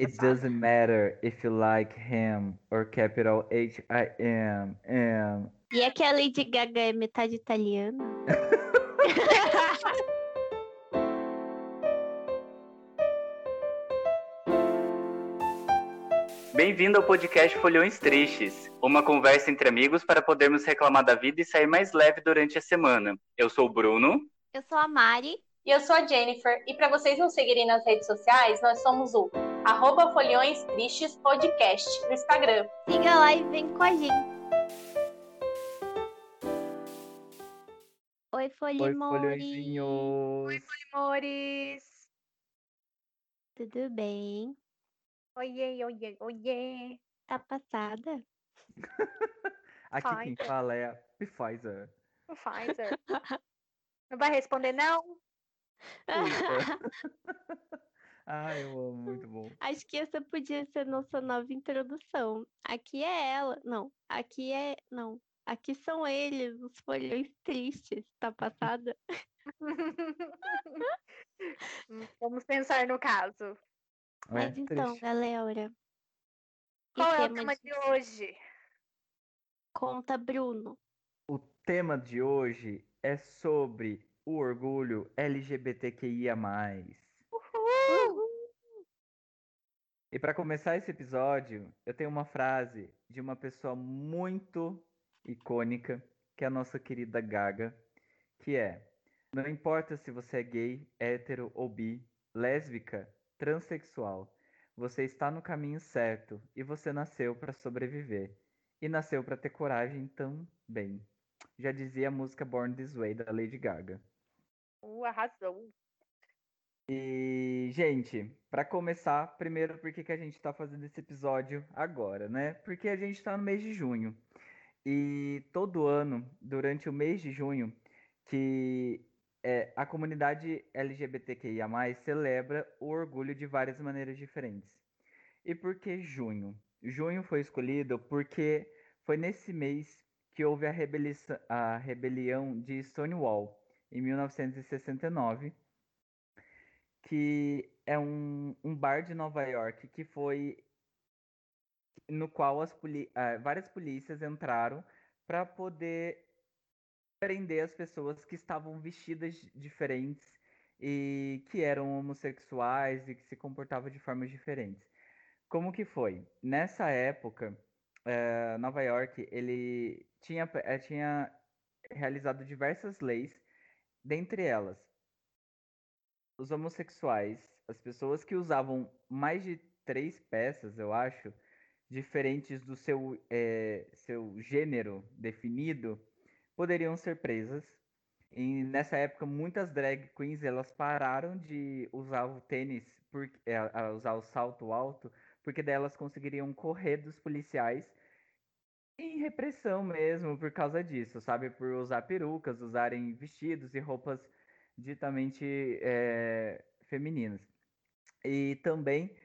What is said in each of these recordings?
It doesn't matter if you like him or capital H I M M. E é que a Lady Gaga é metade italiana? Bem-vindo ao podcast Folhões Tristes, uma conversa entre amigos para podermos reclamar da vida e sair mais leve durante a semana. Eu sou o Bruno. Eu sou a Mari. E eu sou a Jennifer. E para vocês nos seguirem nas redes sociais, nós somos o arroba Folhões Tristes Podcast no Instagram. Siga lá e vem com a gente. Oi, Folimores. Oi, Folimores. Tudo bem? Oiê, oiê, oiê. Tá passada? Aqui quem Pfizer. fala é a Pfizer. O Pfizer. Não vai responder, não? ah, eu amo, muito bom. Acho que essa podia ser nossa nova introdução. Aqui é ela. Não, aqui é. Não. Aqui são eles, os folhões tristes. Tá passada? Vamos pensar no caso. Mas É, então, triste. galera. Qual é o tema tema de de hoje? conta, Bruno. O tema de hoje é sobre o orgulho LGBTQIA+. E para começar esse episódio, eu tenho uma frase de uma pessoa muito icônica, que é a nossa querida Gaga, que é: Não importa se você é gay, hétero ou bi, lésbica, transexual, você está no caminho certo e você nasceu para sobreviver. E nasceu para ter coragem também. Já dizia a música Born This Way da Lady Gaga. Uh, arrasou. E, gente, para começar, primeiro, por que que a gente tá fazendo esse episódio agora, né? Porque a gente tá no mês de junho. E todo ano, durante o mês de junho, que é, a comunidade LGBTQIA+, celebra o orgulho de várias maneiras diferentes. E por que junho? Junho foi escolhido porque foi nesse mês que houve a, rebeliça- a rebelião de Stonewall, em 1969, que é um, um bar de Nova York que foi no qual as poli- ah, várias polícias entraram para poder prender as pessoas que estavam vestidas diferentes e que eram homossexuais e que se comportavam de formas diferentes. Como que foi? Nessa época, eh, Nova York ele tinha, eh, tinha realizado diversas leis, dentre elas os homossexuais, as pessoas que usavam mais de três peças, eu acho, diferentes do seu, eh, seu gênero definido, poderiam ser presas. E nessa época, muitas drag queens elas pararam de usar o tênis, por, a usar o salto alto, porque daí elas conseguiriam correr dos policiais em repressão mesmo por causa disso, sabe? Por usar perucas, usarem vestidos e roupas ditamente eh, femininas. E também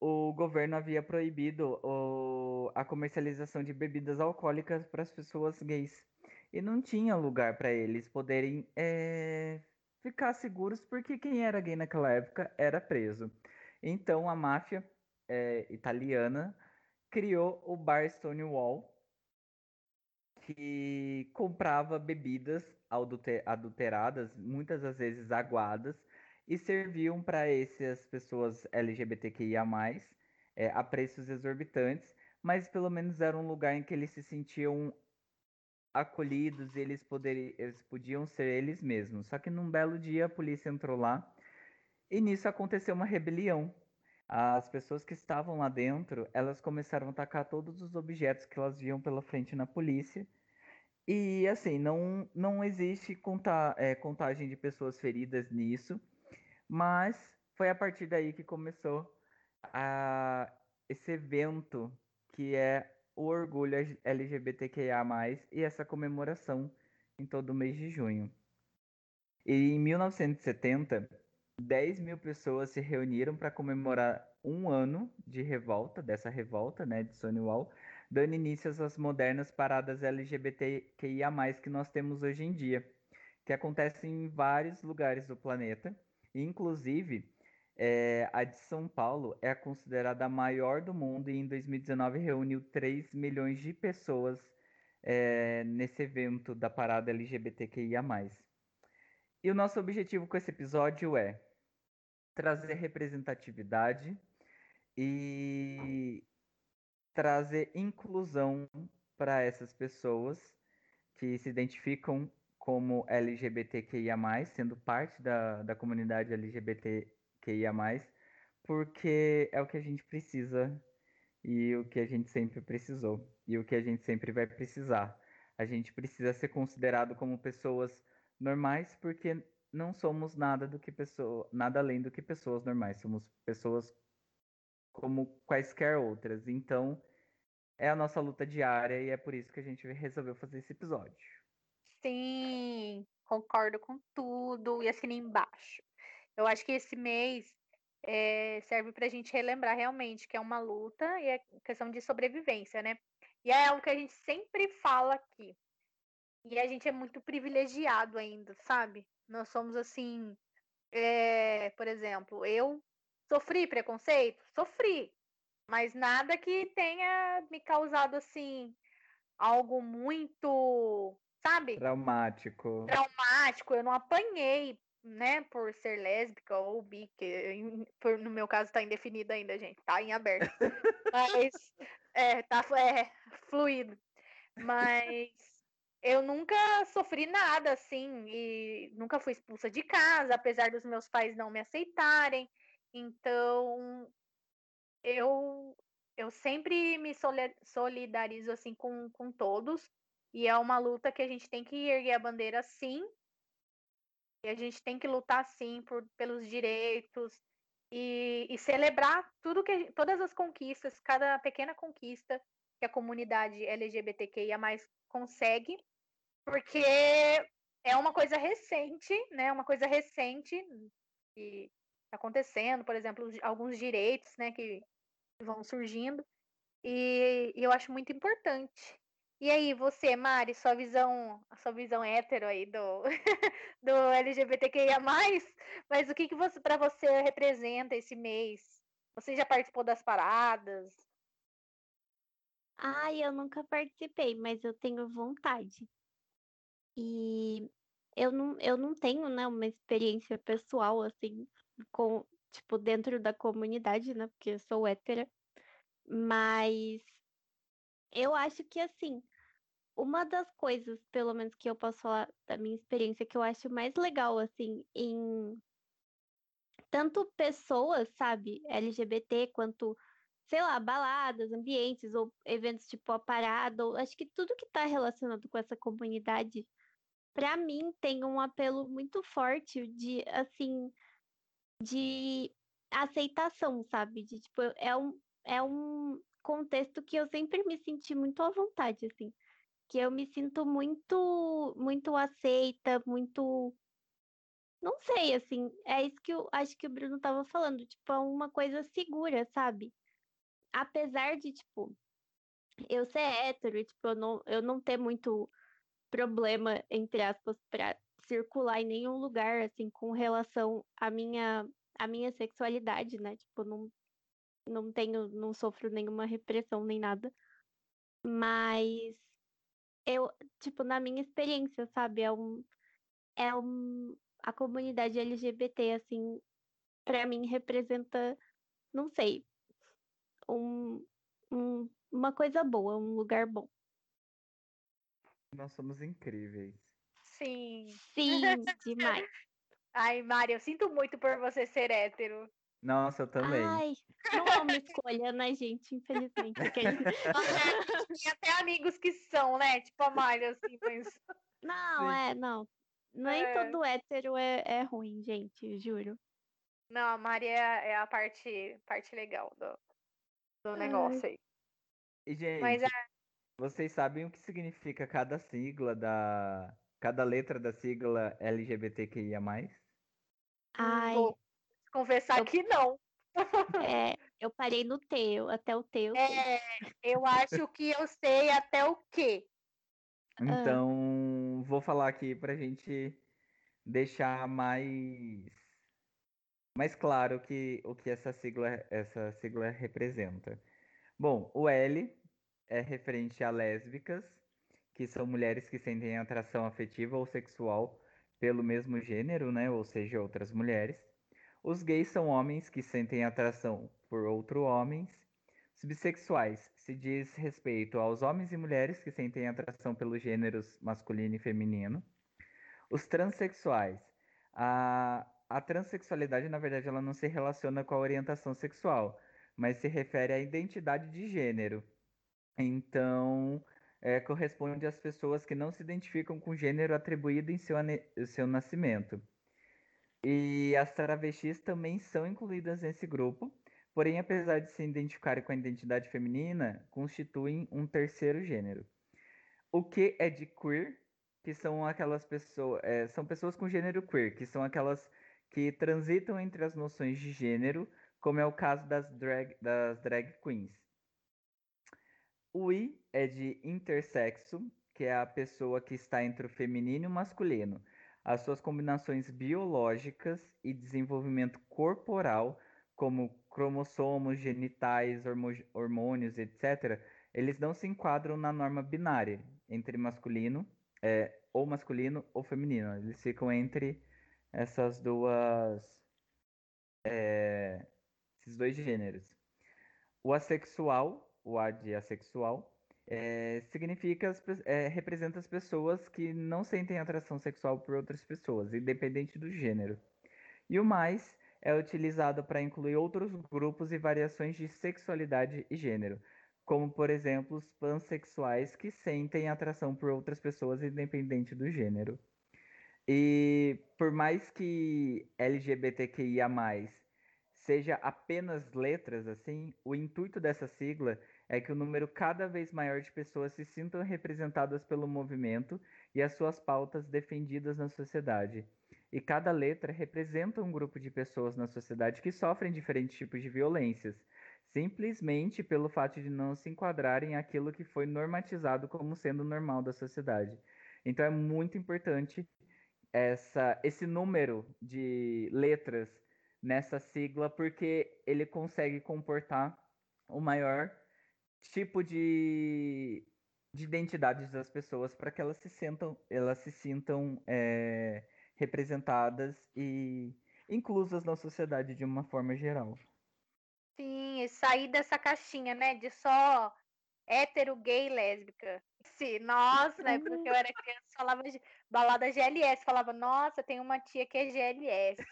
o governo havia proibido o- a comercialização de bebidas alcoólicas para as pessoas gays. E não tinha lugar para eles poderem eh, ficar seguros, porque quem era gay naquela época era preso. Então a máfia eh, italiana criou o bar Stonewall, que comprava bebidas adulteradas, muitas das vezes aguadas, e serviam para essas pessoas LGBTQIA+, eh, a preços exorbitantes, mas pelo menos era um lugar em que eles se sentiam acolhidos e eles, eles podiam ser eles mesmos. Só que num belo dia a polícia entrou lá e nisso aconteceu uma rebelião. As pessoas que estavam lá dentro, elas começaram a atacar todos os objetos que elas viam pela frente na polícia. E assim, não, não existe conta, eh, contagem de pessoas feridas nisso, mas foi a partir daí que começou a, esse evento que é o orgulho LGBTQIA+, e essa comemoração em todo o mês de junho. E em 1970, 10 mil pessoas se reuniram para comemorar um ano de revolta, dessa revolta, né, de Stonewall, dando início às modernas paradas LGBTQIA+, que nós temos hoje em dia, que acontecem em vários lugares do planeta, inclusive É, a de São Paulo é considerada a maior do mundo e em 2019 reuniu 3 milhões de pessoas é, nesse evento da parada LGBTQIA. E o nosso objetivo com esse episódio é trazer representatividade e trazer inclusão para essas pessoas que se identificam como LGBTQIA, sendo parte da, da comunidade LGBTQIA, porque é o que a gente precisa e o que a gente sempre precisou e o que a gente sempre vai precisar. A gente precisa ser considerado como pessoas normais porque não somos nada do que pessoa, nada além do que pessoas normais, somos pessoas como quaisquer outras. Então, é a nossa luta diária e é por isso que a gente resolveu fazer esse episódio. Sim, concordo com tudo e assina embaixo. Eu acho que esse mês é, serve para a gente relembrar realmente que é uma luta e é questão de sobrevivência, né? E é algo que a gente sempre fala aqui. E a gente é muito privilegiado ainda, sabe? Nós somos assim, é, por exemplo, eu sofri preconceito? Sofri. Mas nada que tenha me causado assim algo muito, sabe? Traumático. Traumático. Eu não apanhei, né, por ser lésbica ou bi, que por, no meu caso tá indefinido ainda, gente, tá em aberto. Mas é, tá é, fluido. Mas eu nunca sofri nada assim e nunca fui expulsa de casa, apesar dos meus pais não me aceitarem. Então, eu eu sempre me solidarizo assim com, com todos e é uma luta que a gente tem que erguer a bandeira sim. E a gente tem que lutar sim por, pelos direitos e, e celebrar tudo que todas as conquistas cada pequena conquista que a comunidade LGBTQIA consegue porque é uma coisa recente né uma coisa recente está acontecendo por exemplo alguns direitos né que vão surgindo. E, e, eu acho muito importante. E aí, você, Mari, sua visão, a sua visão hétero aí do, do LGBTQIA, mas o que, que você para você representa esse mês? Você já participou das paradas? Ai, eu nunca participei, mas eu tenho vontade. E eu não, eu não tenho, né, uma experiência pessoal, assim, com, tipo, dentro da comunidade, né? Porque eu sou hétera. Mas eu acho que, assim, uma das coisas, pelo menos que eu posso falar da minha experiência, que eu acho mais legal, assim, em tanto pessoas, sabe, LGBT, quanto, sei lá, baladas, ambientes ou eventos tipo a parada, ou, acho que tudo que está relacionado com essa comunidade, para mim tem um apelo muito forte de, assim, de aceitação, sabe? De tipo, é um, é um contexto que eu sempre me senti muito à vontade, assim. Que eu me sinto muito, muito aceita, muito. Não sei, assim, é isso que eu acho que o Bruno tava falando, tipo, é uma coisa segura, sabe? Apesar de, tipo, eu ser hétero, tipo, eu não, eu não ter muito problema, entre aspas, pra circular em nenhum lugar, assim, com relação à minha, à minha sexualidade, né? Tipo, não, não tenho, não sofro nenhuma repressão nem nada. Mas eu, tipo, na minha experiência, sabe, é um, é um, a comunidade LGBT, assim, para mim representa, não sei, um, um, uma coisa boa, um lugar bom. Nós somos incríveis. Sim. Sim, demais. Ai, Mari, eu sinto muito por você ser hétero. Nossa, eu também. Ai, não é uma escolha, né, gente? Infelizmente. Tem até amigos que são, né? Tipo a Mari, assim, mas. Não, Sim. é, não. Nem é... todo hétero é, é ruim, gente, juro. Não, a Mari é, é a parte, parte legal do, do negócio aí. E, gente, mas, é... vocês sabem o que significa cada sigla da. Cada letra da sigla LGBTQIA? Ai. Vou confessar eu... que não. É, eu parei no T, até o T. Eu, é, eu acho que eu sei até o quê. Então, ah. vou falar aqui pra gente deixar mais mais claro que, o que essa sigla, essa sigla representa. Bom, o L é referente a lésbicas, que são mulheres que sentem atração afetiva ou sexual pelo mesmo gênero, né? Ou seja, outras mulheres. Os gays são homens que sentem atração por outros homens. Os bissexuais se diz respeito aos homens e mulheres que sentem atração pelos gêneros masculino e feminino. Os transexuais. A, a transexualidade, na verdade, ela não se relaciona com a orientação sexual, mas se refere à identidade de gênero. Então, é, corresponde às pessoas que não se identificam com o gênero atribuído em seu, seu nascimento. E as travestis também são incluídas nesse grupo, porém, apesar de se identificarem com a identidade feminina, constituem um terceiro gênero. O que é de queer, que são aquelas pessoas, é, são pessoas com gênero queer, que são aquelas que transitam entre as noções de gênero, como é o caso das drag, das drag queens. O I é de intersexo, que é a pessoa que está entre o feminino e o masculino. As suas combinações biológicas e desenvolvimento corporal, como cromossomos, genitais, hormônios, etc., eles não se enquadram na norma binária entre masculino, é, ou masculino ou feminino. Eles ficam entre essas duas. É, esses dois gêneros. O assexual o A de assexual, é, significa, as, é, representa as pessoas que não sentem atração sexual por outras pessoas, independente do gênero. E o mais é utilizado para incluir outros grupos e variações de sexualidade e gênero, como por exemplo os pansexuais que sentem atração por outras pessoas independente do gênero. E por mais que LGBTQIA+, seja apenas letras assim, o intuito dessa sigla é que o número cada vez maior de pessoas se sintam representadas pelo movimento e as suas pautas defendidas na sociedade. E cada letra representa um grupo de pessoas na sociedade que sofrem diferentes tipos de violências, simplesmente pelo fato de não se enquadrarem aquilo que foi normatizado como sendo normal da sociedade. Então é muito importante essa, esse número de letras nessa sigla, porque ele consegue comportar o maior tipo de, de identidades das pessoas para que elas se sintam, elas se sintam é, representadas e inclusas na sociedade de uma forma geral. Sim, e sair dessa caixinha, né, de só hétero, gay, lésbica. Sim, nossa, né, porque eu era criança, falava de balada GLS, falava, nossa, tem uma tia que é GLS.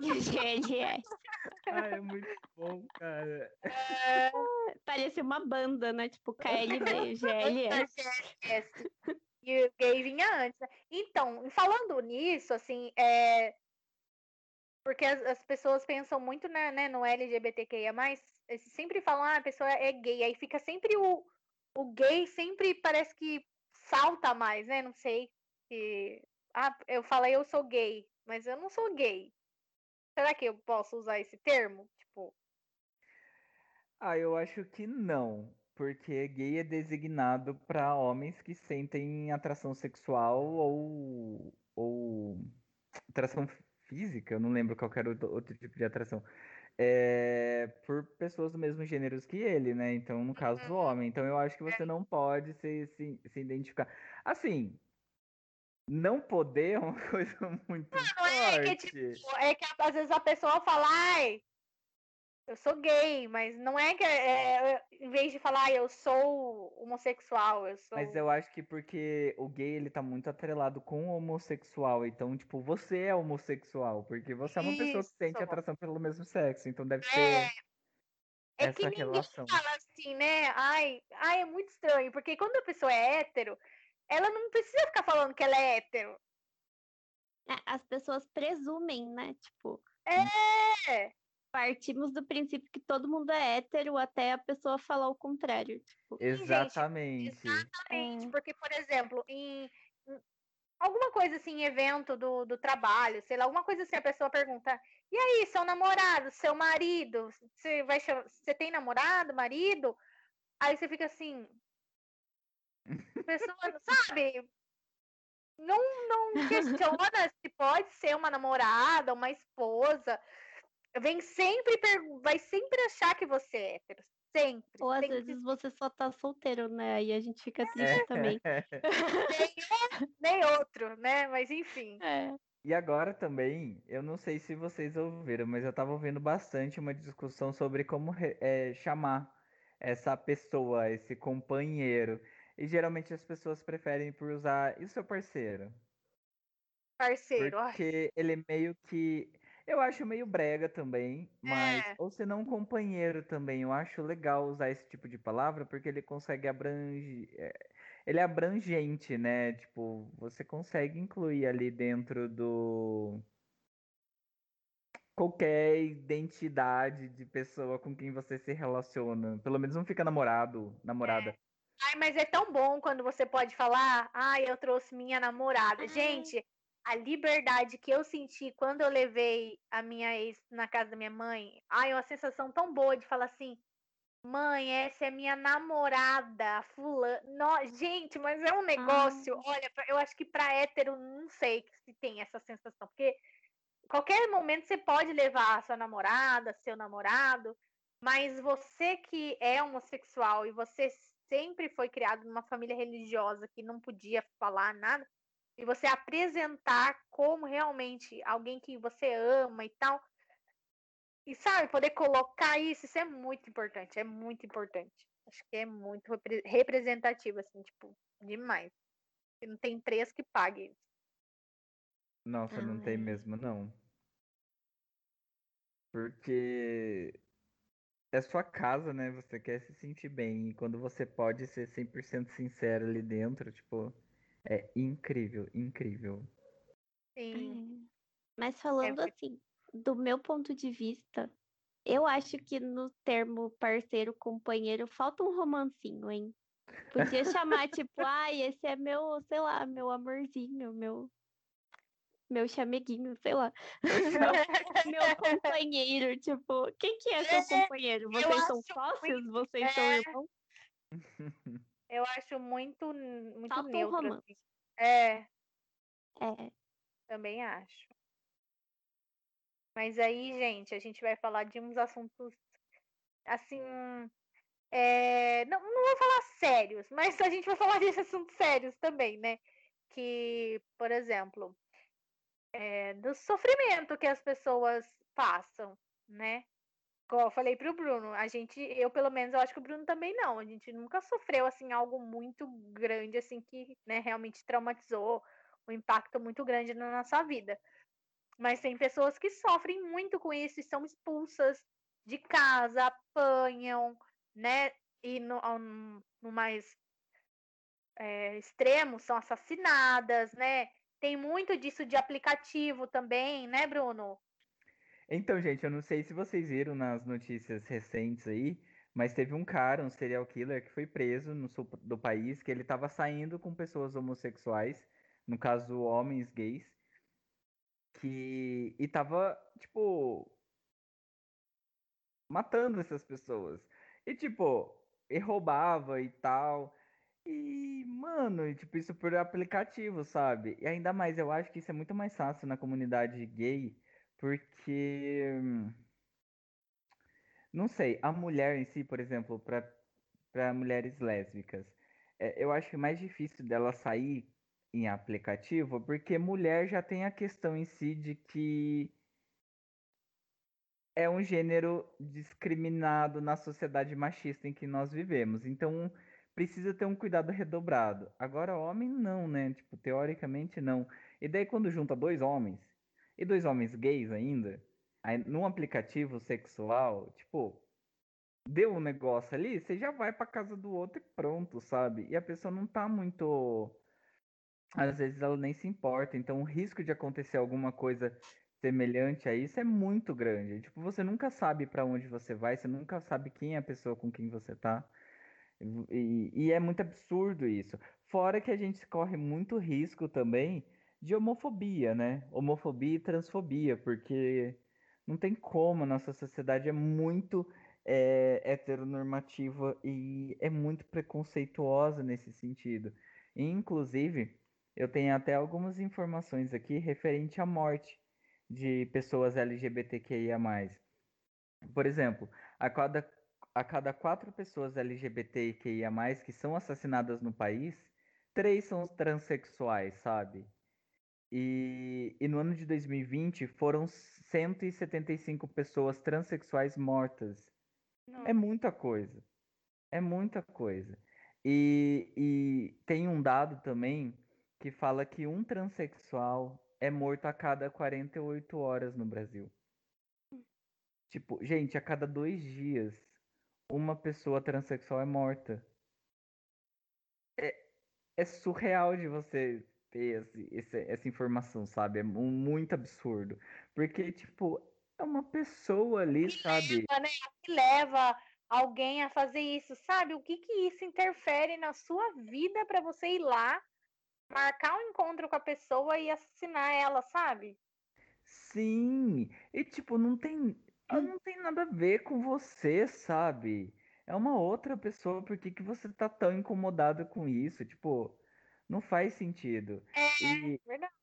GLS. Ah, é muito bom, cara. É... Parecia uma banda, né? Tipo KLB, GLS. GLS. E o gay vinha antes. Né? Então, falando nisso, assim, é... porque as, as pessoas pensam muito né, né, no LGBTQIA, mas sempre falam, ah, a pessoa é gay, aí fica sempre o, o gay, sempre parece que salta mais, né? Não sei. Que... Ah, eu falei eu sou gay, mas eu não sou gay. Será que eu posso usar esse termo? Tipo. Ah, eu acho que não. Porque gay é designado para homens que sentem atração sexual ou, ou atração física, eu não lembro qualquer outro tipo de atração. É, por pessoas do mesmo gênero que ele, né? Então, no caso, o uhum. homem. Então, eu acho que você é. não pode se, se, se identificar. Assim, não poder é uma coisa muito não, forte. É que, tipo, é que às vezes a pessoa fala, ai, eu sou gay, mas não é que é, é em vez de falar, eu sou homossexual, eu sou. Mas eu acho que porque o gay ele tá muito atrelado com o homossexual, então tipo você é homossexual, porque você é uma pessoa que sente atração pelo mesmo sexo, então deve ser é. É que ninguém relação. fala assim, né? Ai, ai, é muito estranho, porque quando a pessoa é hétero, ela não precisa ficar falando que ela é hétero. É, as pessoas presumem, né? Tipo. É! Partimos do princípio que todo mundo é hétero até a pessoa falar o contrário. Tipo. Exatamente. Gente, exatamente. É. Porque, por exemplo, em, em, alguma coisa assim, evento do, do trabalho, sei lá, alguma coisa assim, a pessoa pergunta: e aí, seu namorado, seu marido? Você, vai, você tem namorado, marido? Aí você fica assim, pessoa, sabe? não, não questiona se pode ser uma namorada, uma esposa. Vem sempre, vai sempre achar que você é hétero. Sempre. Ou às sempre. vezes você só tá solteiro, né? Aí a gente fica triste É. também. nem, nem outro, né? Mas enfim. É. E agora também, eu não sei se vocês ouviram, mas eu tava ouvindo bastante uma discussão sobre como é, chamar essa pessoa, esse companheiro. E geralmente as pessoas preferem por usar e o seu parceiro. Parceiro. ai, Porque ele meio que. Eu acho meio brega também, mas. É. Ou se não, companheiro também. Eu acho legal usar esse tipo de palavra porque ele consegue abranger. Ele é abrangente, né? Tipo, você consegue incluir ali dentro do. Qualquer identidade de pessoa com quem você se relaciona. Pelo menos não fica namorado, namorada. Ai, mas é tão bom quando você pode falar, ai, eu trouxe minha namorada. Ai. Gente, a liberdade que eu senti quando eu levei a minha ex na casa da minha mãe, ai, é uma sensação tão boa de falar assim, mãe, essa é minha namorada, fulano. No... Gente, mas é um negócio, olha, pra- eu acho que pra hétero, não sei se tem essa sensação, porque qualquer momento você pode levar a sua namorada, seu namorado, mas você que é homossexual e você sempre foi criado numa família religiosa que não podia falar nada, e você apresentar como realmente alguém que você ama e tal, e sabe, poder colocar isso, isso é muito importante, é muito importante. Acho que é muito repre- representativo, assim, tipo, demais. E não tem preço que pague isso. Nossa, não tem mesmo, não. Porque é sua casa, né? Você quer se sentir bem. E quando você pode ser 100% sincero ali dentro, tipo, é incrível, incrível. Sim. É. Mas falando muito- assim, do meu ponto de vista, eu acho que no termo parceiro, companheiro, falta um romancinho, hein? Podia chamar, tipo, ai, esse é meu, sei lá, meu amorzinho, meu. Meu chameguinho, sei lá. meu companheiro, tipo, quem que é seu É, companheiro? Vocês são sócios? Vocês são é. irmãos? Eu acho muito, muito Falta um neutro. romance. assim. É, É. também acho. Mas aí, gente, a gente vai falar de uns assuntos assim. é, Não, não vou falar sérios, mas a gente vai falar de assuntos sérios também, né? Que, por exemplo, é, do sofrimento que as pessoas passam, né? Igual eu falei pro Bruno, a gente, eu pelo menos, eu acho que o Bruno também não. A gente nunca sofreu assim algo muito grande assim que, né, realmente traumatizou, um impacto muito grande na nossa vida. Mas tem pessoas que sofrem muito com isso e são expulsas de casa, apanham, né? E no, no mais é, extremo são assassinadas, né? Tem muito disso de aplicativo também, né, Bruno? Então, gente, eu não sei se vocês viram nas notícias recentes aí, mas teve um cara, um serial killer, que foi preso no sul do país, que ele estava saindo com pessoas homossexuais, no caso, homens gays, que e tava, tipo, matando essas pessoas. E, tipo, e roubava e tal. E, mano, tipo, isso por aplicativo, sabe? E ainda mais, eu acho que isso é muito mais fácil na comunidade gay, porque. Não sei, a mulher em si, por exemplo, para mulheres lésbicas, é, eu acho mais difícil dela sair em aplicativo, porque mulher já tem a questão em si de que é um gênero discriminado na sociedade machista em que nós vivemos. Então, precisa ter um cuidado redobrado. Agora, homem não, né? Tipo, teoricamente não. E daí quando junta dois homens, e dois homens gays ainda, aí, num aplicativo sexual, tipo, deu um negócio ali, você já vai pra casa do outro e pronto, sabe? E a pessoa não tá muito. Às vezes ela nem se importa. Então o risco de acontecer alguma coisa semelhante a isso é muito grande. Tipo, você nunca sabe pra onde você vai, você nunca sabe quem é a pessoa com quem você tá. E, e é muito absurdo isso. Fora que a gente corre muito risco também de homofobia, né? Homofobia e transfobia, porque não tem como, nossa sociedade é muito é, heteronormativa e é muito preconceituosa nesse sentido. E, inclusive, eu tenho até algumas informações aqui referente à morte de pessoas LGBTQIA+. Por exemplo, a cada, a cada quatro pessoas LGBTQIA+, que são assassinadas no país, três são transexuais, sabe? E, e no ano de 2020 foram 175 pessoas transexuais mortas. É muita coisa. É muita coisa. E, e tem um dado também que fala que um transexual é morto a cada 48 horas no Brasil. Tipo, gente, a cada dois dias, uma pessoa transexual é morta. É, é surreal de você ter esse, esse, essa informação, sabe? É muito absurdo. Porque, tipo, é uma pessoa ali, que sabe? Leva, né? que leva alguém a fazer isso, sabe? O que que isso interfere na sua vida para você ir lá, marcar um encontro com a pessoa e assassinar ela, sabe? Sim, e tipo, não tem, não tem nada a ver com você, sabe? É uma outra pessoa, por que que você tá tão incomodado com isso? Tipo, não faz sentido. É, E, verdade.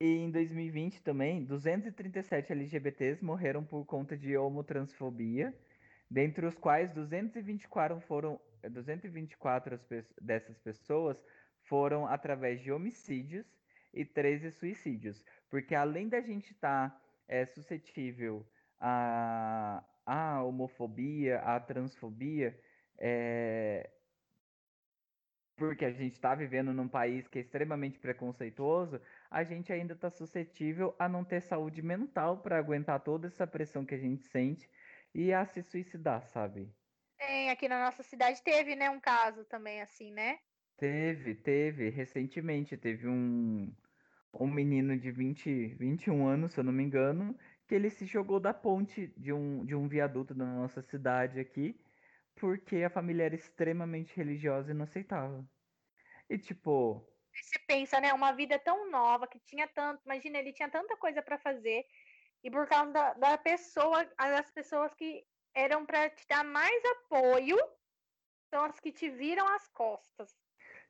e em 2020 também, 237 LGBTs morreram por conta de homotransfobia, dentre os quais 224 foram, 224 as pe- dessas pessoas foram através de homicídios e 13 suicídios. Porque além da gente estar suscetível à, à homofobia, à transfobia, é, porque a gente está vivendo num país que é extremamente preconceituoso, a gente ainda está suscetível a não ter saúde mental para aguentar toda essa pressão que a gente sente e a se suicidar, sabe? Tem, aqui na nossa cidade teve, né, um caso também assim, né? Teve, teve, recentemente teve um, um menino de 20, 21 anos, se eu não me engano, que ele se jogou da ponte de um, de um viaduto da nossa cidade aqui, porque a família era extremamente religiosa e não aceitava. E tipo, Você pensa, né, uma vida tão nova que tinha tanto, imagina, ele tinha tanta coisa para fazer e por causa da, da pessoa, as pessoas que eram para te dar mais apoio são as que te viram as costas.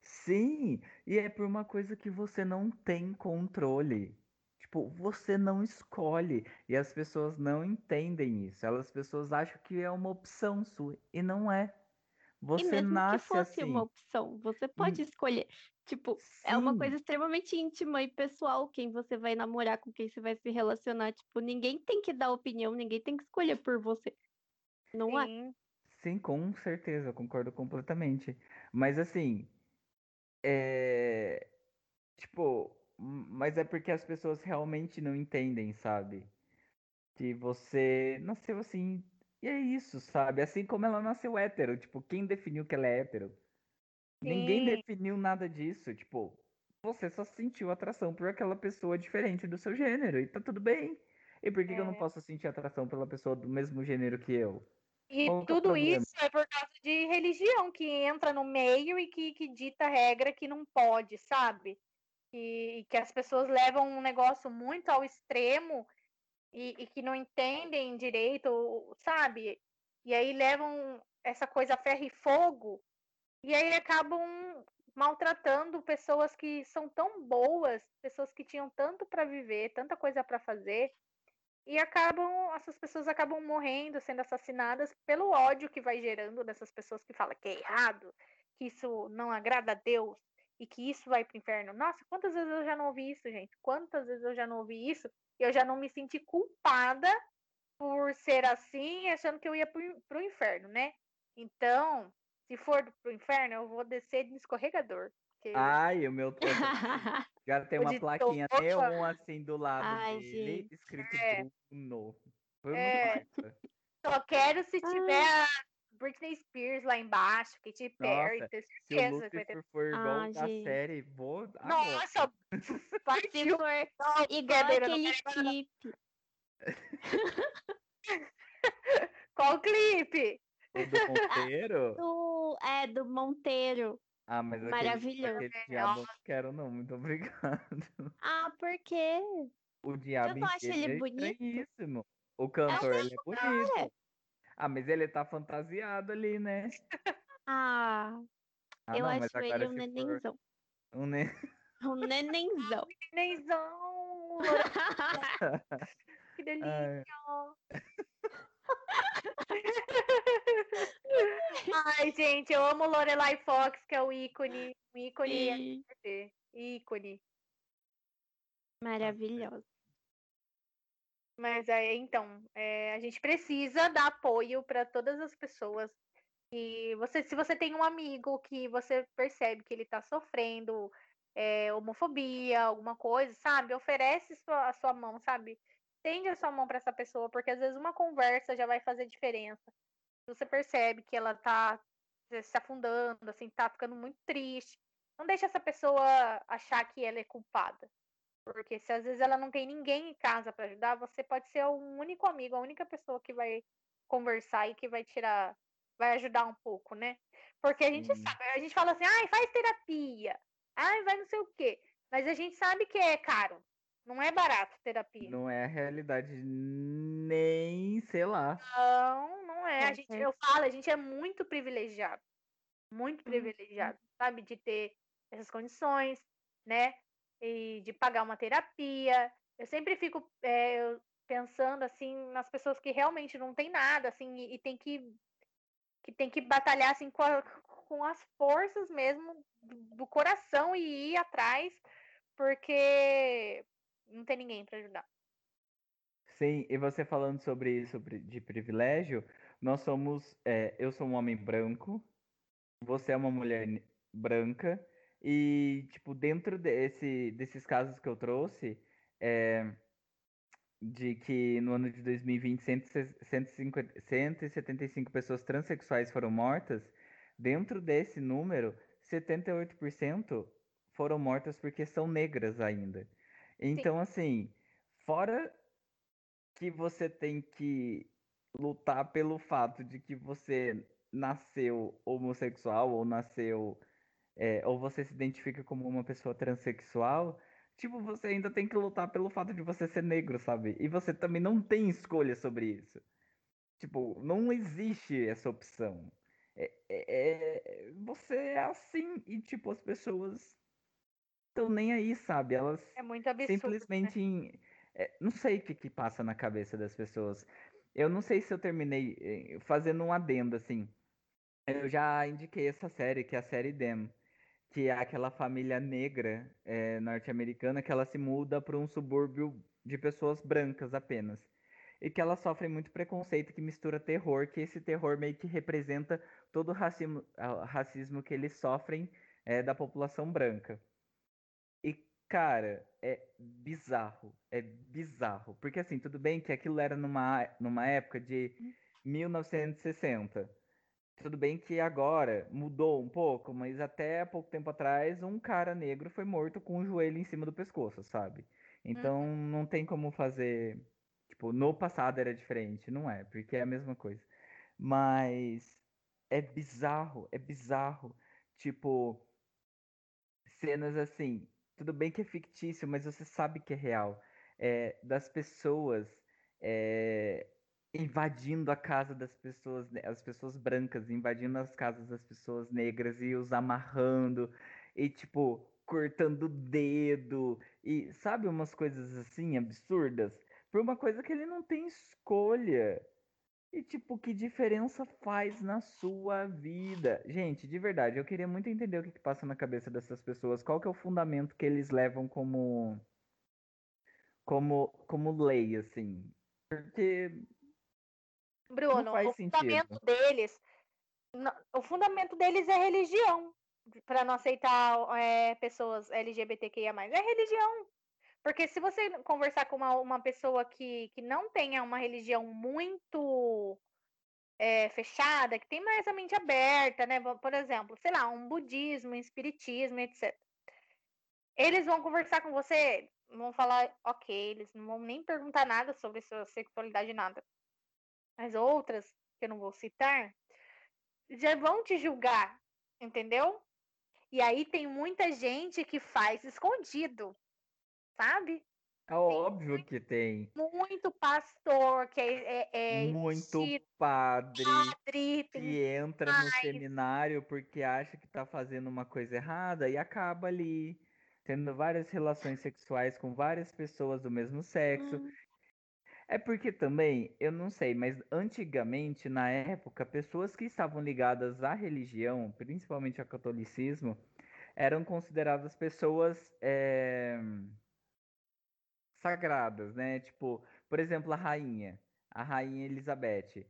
sim, e é por uma coisa que você não tem controle. Tipo, você não escolhe. E as pessoas não entendem isso. Elas, as pessoas acham que é uma opção sua. E não é. E Você mesmo que nasce fosse uma assim. opção, você pode escolher. Tipo, é uma Sim. coisa extremamente íntima e pessoal quem você vai namorar, com quem você vai se relacionar. Tipo, ninguém tem que dar opinião, ninguém tem que escolher por você. Não é? Sim. Sim, com certeza, eu concordo completamente. Mas assim, é. Tipo, mas é porque as pessoas realmente não entendem, sabe? Que você nasceu assim, e é isso, sabe? Assim como ela nasceu hétero, tipo, quem definiu que ela é hétero? Ninguém Sim. definiu nada disso, tipo, você só sentiu atração por aquela pessoa diferente do seu gênero, e tá tudo bem. E por que que eu não É. posso sentir atração pela pessoa do mesmo gênero que eu? E Qual é tudo problema? isso é por causa de religião que entra no meio e que, que dita regra que não pode, sabe? E que as pessoas levam um negócio muito ao extremo e, e que não entendem direito, sabe? E aí levam essa coisa ferro e fogo e aí acabam maltratando pessoas que são tão boas, pessoas que tinham tanto para viver, tanta coisa para fazer e acabam, essas pessoas acabam morrendo, sendo assassinadas pelo ódio que vai gerando dessas pessoas que falam que é errado, que isso não agrada a Deus e que isso vai pro inferno. Nossa, quantas vezes eu já não ouvi isso, gente? Quantas vezes eu já não ouvi isso? E eu já não me senti culpada por ser assim, achando que eu ia pro, in- pro inferno, né? Então, se for pro inferno, eu vou descer de escorregador. Porque Ai, o meu eu já tem O uma plaquinha tofa. neon assim do lado Ai, dele, gente. escrito É. Bruno. Bruno É. Só quero se tiver a Britney Spears lá embaixo, Katy Perry, Nossa, ter Se o certeza que vai ter Lucifer for igual Ah, da gente. série, vou. agora. Nossa, Se partiu. for Não, igual não aquele não. clipe. Qual clipe? O do Monteiro? Do, é, do Monteiro. Ah, mas aquele, Maravilhoso. aquele diabo eu não quero não, muito obrigado. Ah, por quê? O diabo não acha inteiro ele é bonito? O cantor, ele é bonito. Ah, mas ele tá fantasiado ali, né? Ah, Ah, eu não, acho ele um for nenenzão. um ne- Um nenenzão. Nenenzão. que delícia. Ai, gente, eu amo Lorelai Fox, que é o ícone. O ícone. E... Ícone. Maravilhosa. Mas é, então, é, a gente precisa dar apoio para todas as pessoas. E você, se você tem um amigo que você percebe que ele está sofrendo é, homofobia, alguma coisa, sabe? Oferece sua, a sua mão, sabe? Tende a sua mão para essa pessoa, porque às vezes uma conversa já vai fazer diferença. Você percebe que ela tá se afundando, assim, tá ficando muito triste. Não deixe essa pessoa achar que ela é culpada. Porque se às vezes ela não tem ninguém em casa para ajudar, você pode ser o único amigo, a única pessoa que vai conversar e que vai tirar, vai ajudar um pouco, né? Porque a gente hum. sabe, a gente fala assim, ai, faz terapia, ai, vai não sei o quê. Mas a gente sabe que é caro. Não é barato terapia. Não é a realidade, nem sei lá. Não, não é. A gente, eu falo, a gente é muito privilegiado. Muito uhum. privilegiado, sabe? De ter essas condições, né? E de pagar uma terapia. Eu sempre fico é, pensando assim nas pessoas que realmente não tem nada assim e, e tem que que tem que batalhar assim com, a, com as forças mesmo do, do, coração e ir atrás porque não tem ninguém para ajudar. Sim, e você falando sobre isso de privilégio, nós somos, é, eu sou um homem branco, você é uma mulher branca e, tipo, dentro desse, desses casos que eu trouxe, é, de que no ano de 2020 150, 175 pessoas transexuais foram mortas, dentro desse número, 78% foram mortas porque são negras ainda. Então, Sim. assim, fora que você tem que lutar pelo fato de que você nasceu homossexual ou nasceu é, ou você se identifica como uma pessoa transexual, tipo, você ainda tem que lutar pelo fato de você ser negro, sabe? E você também não tem escolha sobre isso. Tipo, não existe essa opção. É, é, é você é assim e, tipo, as pessoas estão nem aí, sabe? Elas é muito absurdo, né? simplesmente. Né? não sei o que, que passa na cabeça das pessoas. Eu não sei se eu terminei eh, fazendo um adendo, assim. Eu já indiquei essa série, que é a série Dem que é aquela família negra é, norte-americana que ela se muda para um subúrbio de pessoas brancas apenas. E que ela sofre muito preconceito que mistura terror, que esse terror meio que representa todo o racismo, racismo que eles sofrem é, da população branca. E, cara, é bizarro. É bizarro. Porque, assim, tudo bem que aquilo era numa, numa época de 1960 tudo bem que agora mudou um pouco, mas até pouco tempo atrás um cara negro foi morto com o joelho em cima do pescoço, sabe? Então uhum. não tem como fazer. Tipo, no passado era diferente, não é, porque é a mesma coisa. Mas é bizarro, é bizarro. Tipo, cenas assim, tudo bem que é fictício, mas você sabe que é real. É, das pessoas é, invadindo a casa das pessoas, as pessoas brancas, invadindo as casas das pessoas negras e os amarrando e tipo cortando o dedo e sabe umas coisas assim absurdas por uma coisa que ele não tem escolha. E tipo, que diferença faz na sua vida? Gente, de verdade, eu queria muito entender o que, que passa na cabeça dessas pessoas, qual que é o fundamento que eles levam como como como lei assim. Porque Bruno, o sentido. fundamento deles, o fundamento deles é religião, para não aceitar é, pessoas LGBTQIA+. É religião. Porque se você conversar com uma, uma pessoa que, que não tenha uma religião muito é, fechada, que tem mais a mente aberta, né? Por exemplo, sei lá, um budismo, um espiritismo, etc. Eles vão conversar com você, vão falar, ok, eles não vão nem perguntar nada sobre sua sexualidade, nada as outras, que eu não vou citar, já vão te julgar, entendeu? E aí tem muita gente que faz escondido, sabe? É óbvio que tem. Muito pastor, que é. é, é muito padre, padre que entra mais. no seminário porque acha que tá fazendo uma coisa errada e acaba ali tendo várias relações sexuais com várias pessoas do mesmo sexo. Hum. É porque também, eu não sei, mas antigamente, na época, pessoas que estavam ligadas à religião, principalmente ao catolicismo, eram consideradas pessoas é, sagradas, né? Tipo, por exemplo, a rainha, a rainha Elizabeth,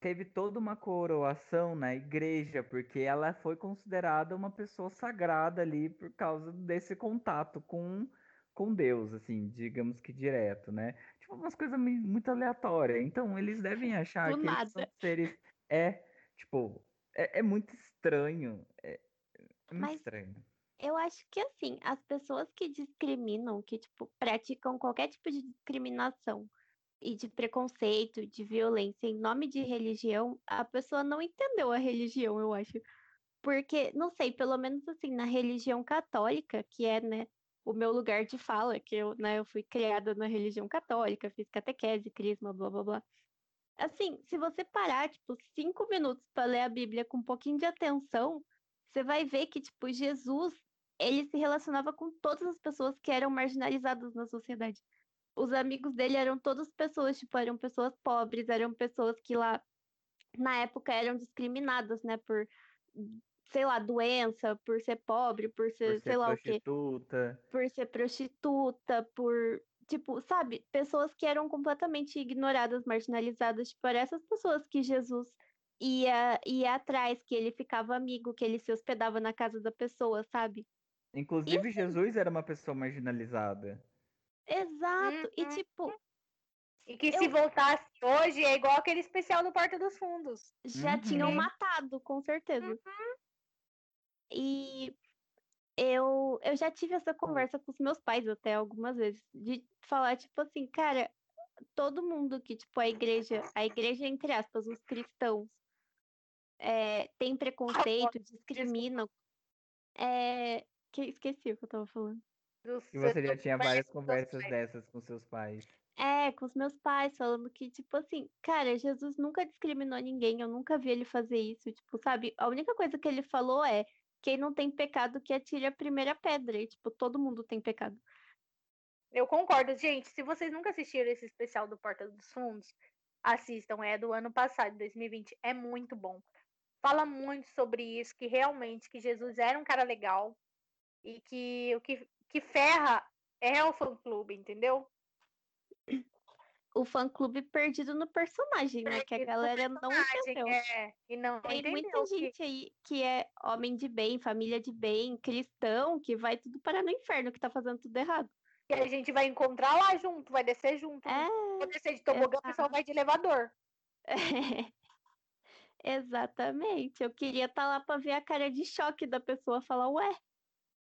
teve toda uma coroação na igreja, porque ela foi considerada uma pessoa sagrada ali por causa desse contato com, com Deus, assim, digamos que direto, né? Tipo, umas coisas muito aleatórias. Então, eles devem achar Do que nada. eles são seres. É, tipo, é, é muito estranho. É, é muito Mas- estranho. Eu acho que assim, as pessoas que discriminam, que tipo, praticam qualquer tipo de discriminação e de preconceito, de violência em nome de religião, a pessoa não entendeu a religião, eu acho. Porque, não sei, pelo menos assim, na religião católica, que é, né, o meu lugar de fala, que eu, né, eu fui criada na religião católica, fiz catequese, crisma, blá blá blá. Assim, se você parar, tipo, cinco minutos para ler a Bíblia com um pouquinho de atenção, você vai ver que, tipo, Jesus, ele se relacionava com todas as pessoas que eram marginalizadas na sociedade. Os amigos dele eram todas pessoas, tipo, eram pessoas pobres, eram pessoas que lá, na época, eram discriminadas, né, por, sei lá, doença, por ser pobre, por Por ser, ser sei lá o quê prostituta. por ser prostituta, por, tipo, sabe, pessoas que eram completamente ignoradas, marginalizadas, tipo, eram essas pessoas que Jesus ia, ia atrás, que ele ficava amigo, que ele se hospedava na casa da pessoa, sabe? Inclusive, Jesus era uma pessoa marginalizada. Exato. E Uhum. tipo, E que se Eu- voltasse hoje é igual aquele especial do Porta dos Fundos. já tinham Uhum. matado, com certeza. E eu, eu já tive essa conversa com os meus pais até algumas vezes, de falar, tipo assim, cara, todo mundo que, tipo, a igreja, a igreja, entre aspas, os cristãos, é, tem preconceito, discriminam. É, que, esqueci o que eu tava falando. E você já tinha várias conversas dessas com seus pais. É, com os meus pais, falando que, tipo assim, cara, Jesus nunca discriminou ninguém, eu nunca vi ele fazer isso, tipo, sabe? A única coisa que ele falou é, quem não tem pecado que atire a primeira pedra, e, tipo, todo mundo tem pecado. Eu concordo, gente. Se vocês nunca assistiram esse especial do Porta dos Fundos, assistam. É do ano passado, 2020. É muito bom. Fala muito sobre isso, que realmente que Jesus era um cara legal e que o que, que ferra é o fã clube, entendeu? O fã-clube perdido no personagem, né? Que a galera não entendeu. É, e não Tem entendeu muita que- gente aí que é homem de bem, família de bem, cristão, que vai tudo parar no inferno, que tá fazendo tudo errado. que a gente vai encontrar lá junto, vai descer junto. É, Vou descer de tobogã, o pessoal vai de elevador. exatamente. Eu queria estar lá pra ver a cara de choque da pessoa falar, ué,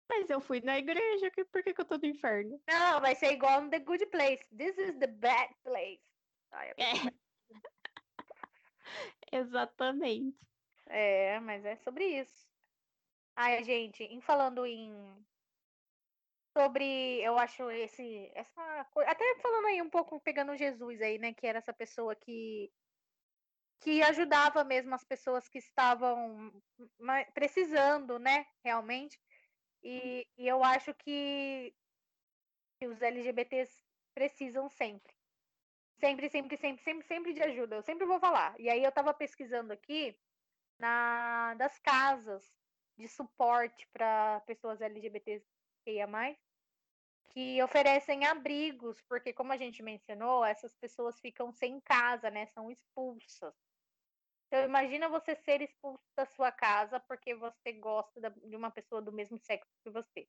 mas eu fui na igreja, que- por que, que eu tô no inferno? Não, vai ser igual no The Good Place. This is the bad place. Ai, É. Exatamente. É, mas é sobre isso. Ai, gente, em falando em sobre, eu acho esse essa coisa, até falando aí um pouco pegando Jesus aí, né, que era essa pessoa que que ajudava mesmo as pessoas que estavam precisando, né, realmente. E, e eu acho que, que os LGBTs precisam sempre. Sempre, sempre, sempre, sempre, sempre de ajuda. Eu sempre vou falar. E aí eu tava pesquisando aqui na das casas de suporte para pessoas LGBTQIA+, que oferecem abrigos, porque como a gente mencionou, essas pessoas ficam sem casa, né? São expulsas. Então imagina você ser expulso da sua casa porque você gosta de uma pessoa do mesmo sexo que você,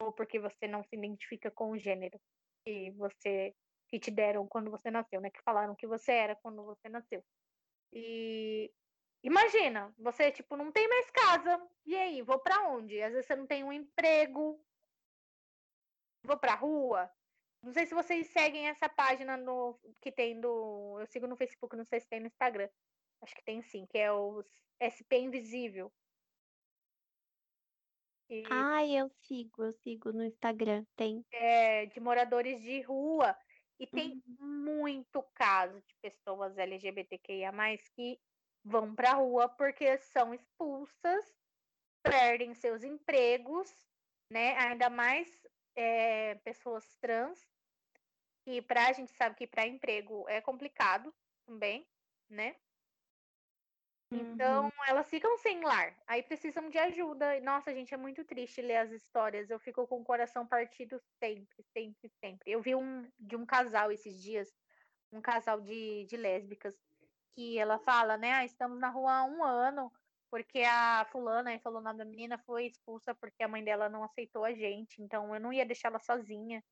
ou porque você não se identifica com o gênero que você que te deram quando você nasceu, né? Que falaram que você era quando você nasceu. E imagina, você tipo não tem mais casa. E aí, vou pra onde? Às vezes você não tem um emprego. Vou pra rua. Não sei se vocês seguem essa página no que tem do, eu sigo no Facebook, não sei se tem no Instagram. Acho que tem sim, que é o SP Invisível. E Ai, eu sigo, eu sigo no Instagram, tem. é de moradores de rua. E tem Uhum. muito caso de pessoas LGBTQIA+, que vão pra rua porque são expulsas, perdem seus empregos, né? Ainda mais é, pessoas trans, e para a gente sabe que para emprego é complicado também, né? Então, Uhum. elas ficam sem lar, aí precisam de ajuda. Nossa, gente, é muito triste ler as histórias. Eu fico com o coração partido sempre, sempre, sempre. Eu vi um de um casal esses dias, um casal de, de lésbicas, que ela fala, né? Ah, estamos na rua há um ano, porque a fulana, aí falou o nome da menina, foi expulsa porque a mãe dela não aceitou a gente. Então, eu não ia deixar ela sozinha.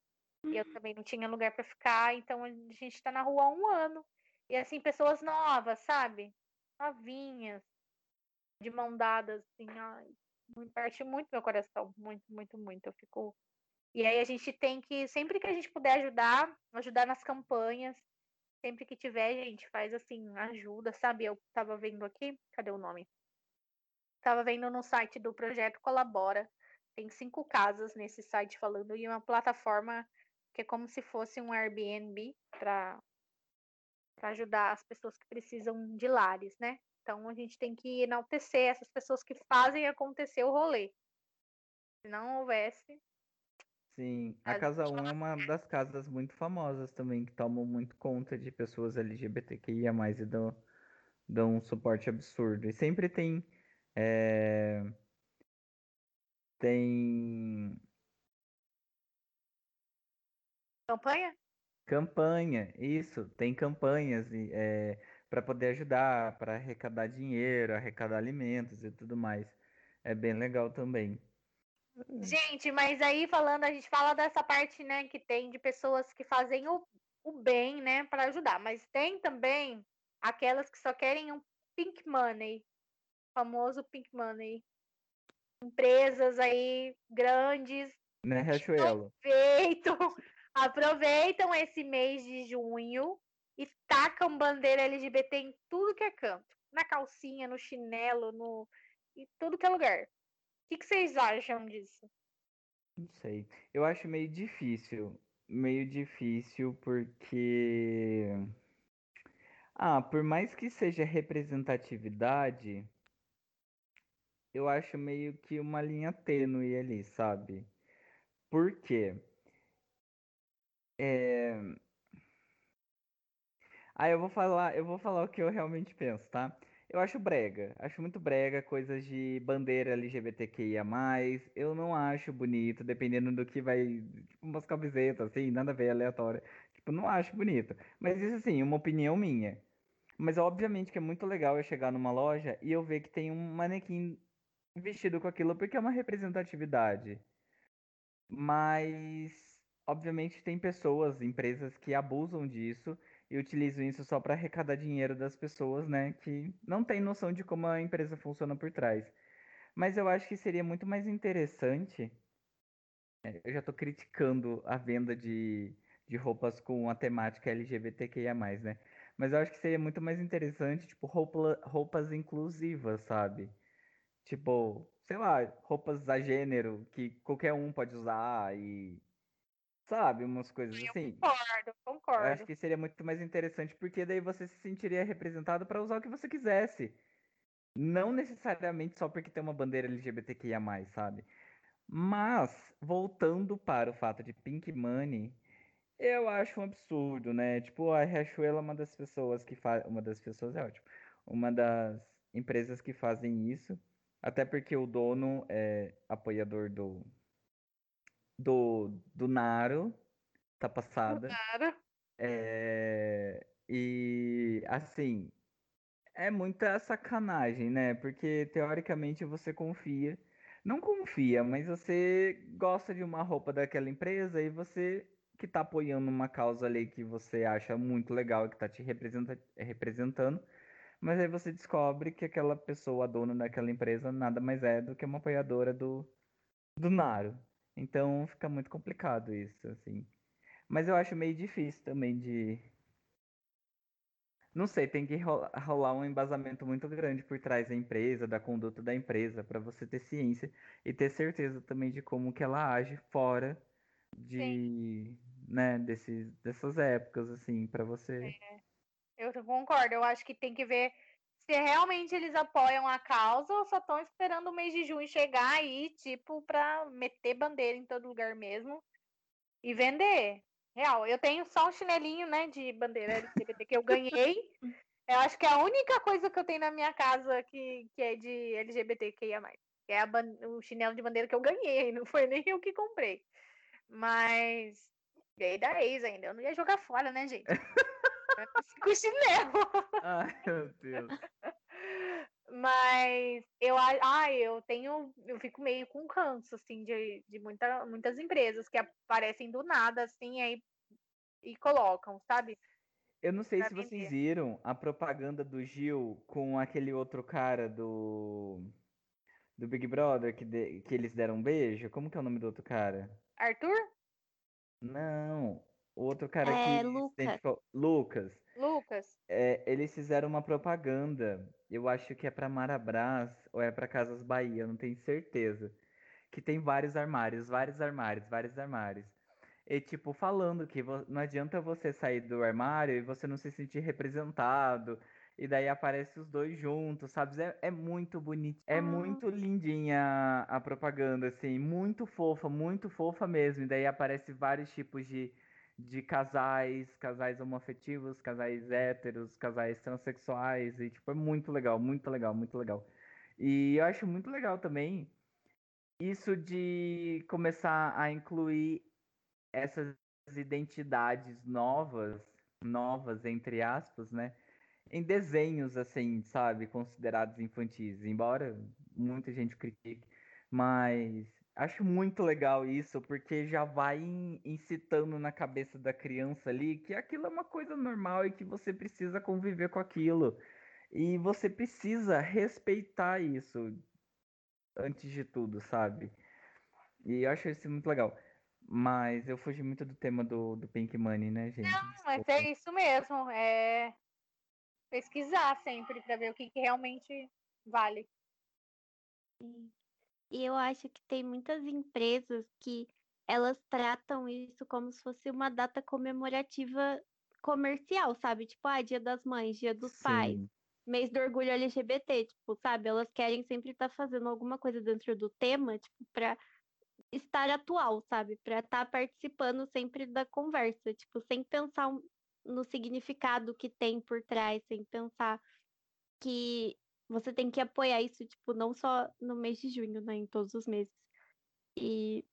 E eu também não tinha lugar para ficar. Então, a gente tá na rua há um ano. E assim, pessoas novas, sabe? Novinhas, de mão dadas, assim, ai, parte muito meu coração, muito, muito, muito. Eu fico. E aí a gente tem que, sempre que a gente puder ajudar, ajudar nas campanhas, sempre que tiver, gente faz assim, ajuda, sabe? Eu tava vendo aqui, cadê o nome? Tava vendo no site do projeto Colabora. Tem cinco casas nesse site falando, e uma plataforma que é como se fosse um Airbnb para para ajudar as pessoas que precisam de lares, né? Então a gente tem que enaltecer essas pessoas que fazem acontecer o rolê. Se não houvesse, Sim, a Casa gente 1 é uma das casas muito famosas também, que tomam muito conta de pessoas LGBTQIA+, e dão, dão um suporte absurdo. E sempre tem... é, tem campanha? Campanha, isso, tem campanhas para poder ajudar, para arrecadar dinheiro, arrecadar alimentos e tudo mais. É bem legal também. Gente, mas aí falando, a gente fala dessa parte, né, que tem de pessoas que fazem o, o bem, né, para ajudar, mas tem também aquelas que só querem um pink money, famoso pink money. Empresas aí grandes Né, Riachuelo? aproveitam, aproveitam esse mês de junho e tacam bandeira LGBT em tudo que é canto. Na calcinha, no chinelo, no em tudo que é lugar. O que, que vocês acham disso? Não sei. Eu acho meio difícil. Meio difícil porque. Ah, por mais que seja representatividade, eu acho meio que uma linha tênue ali, sabe? Por quê? É... Ah, eu vou falar, eu vou falar o que eu realmente penso, tá? Eu acho brega, acho muito brega coisas de bandeira LGBTQIA+, eu não acho bonito, dependendo do que vai, tipo, umas camisetas, assim, nada a ver, aleatória, tipo, não acho bonito, mas isso assim, uma opinião minha, mas obviamente que é muito legal eu chegar numa loja e eu ver que tem um manequim vestido com aquilo, porque é uma representatividade, mas, obviamente tem pessoas, empresas que abusam disso, e utilizam isso só para arrecadar dinheiro das pessoas, né, que não tem noção de como a empresa funciona por trás. Mas eu acho que seria muito mais interessante. Eu já estou criticando a venda de, de roupas com a temática LGBTQIA+, né? Mas eu acho que seria muito mais interessante, tipo, roupa, roupas inclusivas, sabe? Tipo, sei lá, roupas a gênero que qualquer um pode usar e, sabe, umas coisas assim. Concordo, Eu concordo. acho que seria muito mais interessante, porque daí você se sentiria representado para usar o que você quisesse. Não necessariamente só porque tem uma bandeira LGBTQIA+, sabe? Mas, voltando para o fato de Pink Money, eu acho um absurdo, né? Tipo, a Riachuelo é uma das pessoas que faz... Uma das pessoas é ótimo. Uma das empresas que fazem isso. Até porque o dono é apoiador do... Do, do Naro. Tá passada. Claro. É, e assim, é muita sacanagem, né? Porque teoricamente você confia, não confia, mas você gosta de uma roupa daquela empresa e você que tá apoiando uma causa ali que você acha muito legal e que tá te representa- representando, mas aí você descobre que aquela pessoa, a dona daquela empresa, nada mais é do que uma apoiadora do, do Naro. Então fica muito complicado isso, assim. Mas eu acho meio difícil também de. Não sei, tem que ro- rolar um embasamento muito grande por trás da empresa, da conduta da empresa, para você ter ciência e ter certeza também de como que ela age fora de, né, desses, dessas épocas, assim, para você. Eu concordo. Eu acho que tem que ver se realmente eles apoiam a causa ou só estão esperando o mês de junho chegar aí, tipo, pra meter bandeira em todo lugar mesmo. e vender. Real. Eu tenho só um chinelinho, né, de bandeira LGBT que eu ganhei. Eu acho que é a única coisa que eu tenho na minha casa que, que é de LGBTQIA. É a o chinelo de bandeira que eu ganhei, não foi nem eu que comprei. Mas ganhei da ex ainda. Eu não ia jogar fora, né, gente? Com chinelo. Ai, meu Deus. Mas eu, ah, eu tenho, eu fico meio com canso, assim, de, de muita, muitas empresas que aparecem do nada, assim, aí e colocam, sabe? Eu não sei se vocês viram a propaganda do Gil com aquele outro cara do do Big Brother que, de, que eles deram um beijo. Como que é o nome do outro cara? Arthur? Não, o outro cara é, que Lucas. Lucas. Lucas. É, eles fizeram uma propaganda, eu acho que é para Marabras ou é para Casas Bahia, não tenho certeza. Que tem vários armários, vários armários, vários armários. E tipo, falando que não adianta você sair do armário e você não se sentir representado. E daí aparece os dois juntos, sabe? É, é muito bonito. É muito lindinha a propaganda, assim. Muito fofa, muito fofa mesmo. E daí aparece vários tipos de de casais, casais homoafetivos, casais héteros, casais transexuais, e tipo, é muito legal, muito legal, muito legal. E eu acho muito legal também isso de começar a incluir essas identidades novas, novas entre aspas, né? Em desenhos assim, sabe, considerados infantis, embora muita gente critique, mas Acho muito legal isso, porque já vai incitando na cabeça da criança ali que aquilo é uma coisa normal e que você precisa conviver com aquilo. E você precisa respeitar isso antes de tudo, sabe? E eu acho isso muito legal. Mas eu fugi muito do tema do, do Pink Money, né, gente? Não, mas é isso mesmo. É pesquisar sempre para ver o que, que realmente vale. E eu acho que tem muitas empresas que elas tratam isso como se fosse uma data comemorativa comercial, sabe? Tipo, ah, Dia das Mães, Dia dos Sim. Pais, mês do orgulho LGBT, tipo, sabe? Elas querem sempre estar tá fazendo alguma coisa dentro do tema, tipo, para estar atual, sabe? Para estar tá participando sempre da conversa, tipo, sem pensar no significado que tem por trás, sem pensar que você tem que apoiar isso, tipo, não só no mês de junho, né? Em todos os meses. E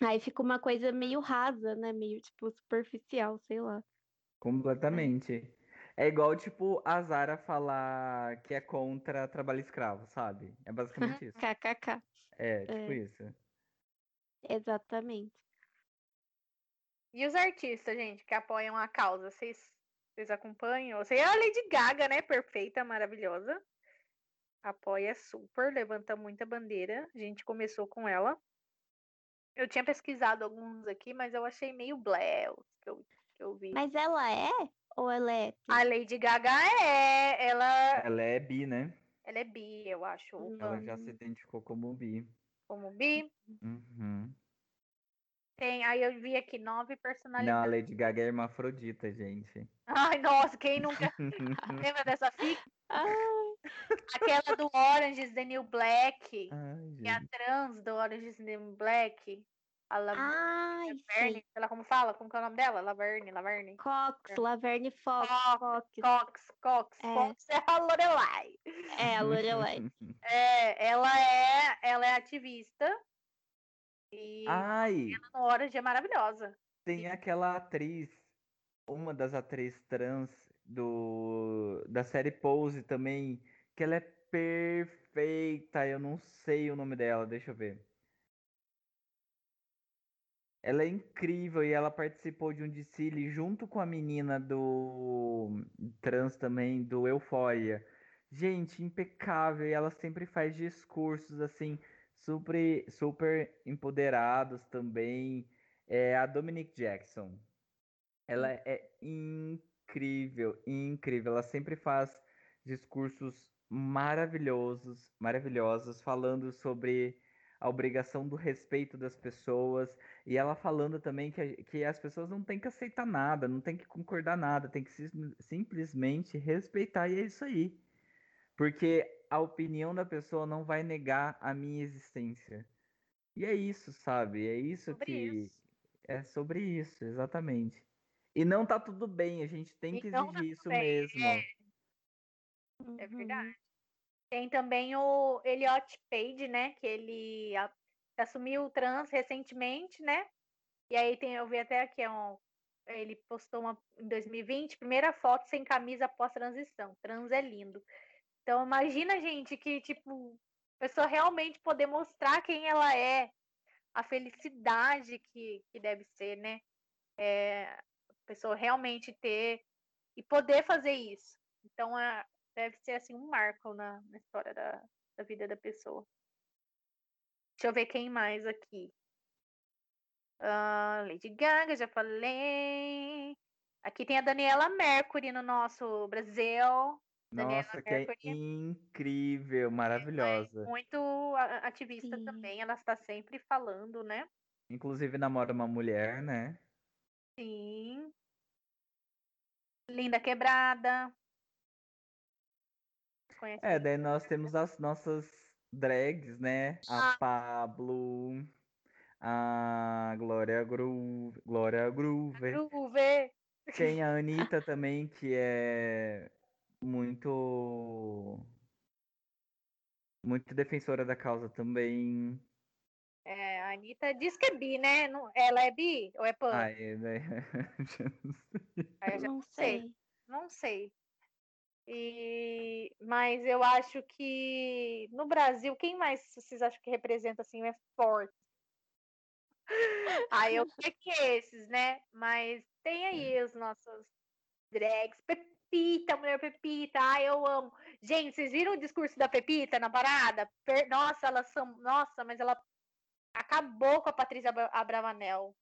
aí fica uma coisa meio rasa, né? Meio, tipo, superficial, sei lá. Completamente. É igual, tipo, a Zara falar que é contra trabalho escravo, sabe? É basicamente isso. KKK. É, tipo é. isso. Exatamente. E os artistas, gente, que apoiam a causa, vocês vocês acompanham? Você é a Lady Gaga, né? Perfeita, maravilhosa. Apoia super, levanta muita bandeira. A gente começou com ela. Eu tinha pesquisado alguns aqui, mas eu achei meio blé que eu, que eu vi. Mas ela é? Ou ela é? A Lady Gaga é. Ela. Ela é bi, né? Ela é bi, eu acho. Ela já se identificou como bi. Como bi? Uhum. Tem, aí eu vi aqui nove personalidades. Não, a Lady Gaga é hermafrodita, gente. Ai, nossa, quem nunca lembra dessa fic? Aquela do Orange is the New Black. Ai, que é a trans do Orange is the New Black. A La... Ai, Laverne, sei lá como fala, como que é o nome dela? Laverne, Laverne. Cox, Laverne Fox. Cox, Cox, Cox. É. Fox é a Lorelai. É, a Lorelai. é, ela é, ela é ativista e Ai, ela no Orange é maravilhosa. tem aquela atriz, uma das atrizes trans do da série Pose também, que ela é perfeita. Eu não sei o nome dela, deixa eu ver. Ela é incrível e ela participou de um desfile junto com a menina do trans também, do Euphoria. Gente, impecável. E ela sempre faz discursos assim super, super empoderados também. É a Dominique Jackson. Ela hum. é incrível, incrível. Ela sempre faz discursos maravilhosos, maravilhosos, falando sobre a obrigação do respeito das pessoas e ela falando também que, que as pessoas não têm que aceitar nada, não tem que concordar nada, tem que sim, simplesmente respeitar e é isso aí. Porque a opinião da pessoa não vai negar a minha existência. E é isso, sabe? É isso Sobre que isso. É sobre isso, exatamente. E não tá tudo bem, a gente tem E que não tá exigir tudo isso bem, mesmo. é. É Uhum. verdade. Tem também o Elliot Page, né? Que ele a- assumiu trans recentemente, né? E aí tem, eu vi até aqui, é um, ele postou uma em 2020, primeira foto sem camisa após transição. Trans é lindo. Então imagina, gente, que tipo, a pessoa realmente poder mostrar quem ela é, a felicidade que, que deve ser, né? É, a pessoa realmente ter e poder fazer isso. Então, é, deve ser assim um marco na, na história da, da vida da pessoa. Deixa eu ver quem mais aqui. Ah, Lady Gaga, já falei. Aqui tem a Daniela Mercury no nosso Brasil. Nossa, que é incrível, maravilhosa. Muito a- ativista Sim. também. Ela está sempre falando, né? Inclusive namora uma mulher, né? Sim. Linda Quebrada. Conhece? É, daí nós temos as nossas drags, né? A Pablo, a Glória Groove, Glória Groover. Groove. Tem a Anitta também, que é muito muito defensora da causa também. É, a Anitta diz que é bi, né? Não- ela é bi ou é pan? Ai, né? Aí eu já Não sei. sei. Não sei. E... Mas eu acho que no Brasil, quem mais vocês acham que representa assim é forte? Aí eu sei que esses, né? Mas tem aí os nossos drags. Pepita, mulher Pepita, ai, eu amo. Gente, vocês viram o discurso da Pepita na parada? Per- Nossa, elas são. Nossa, mas ela acabou com a Patrícia Abra- Abravanel.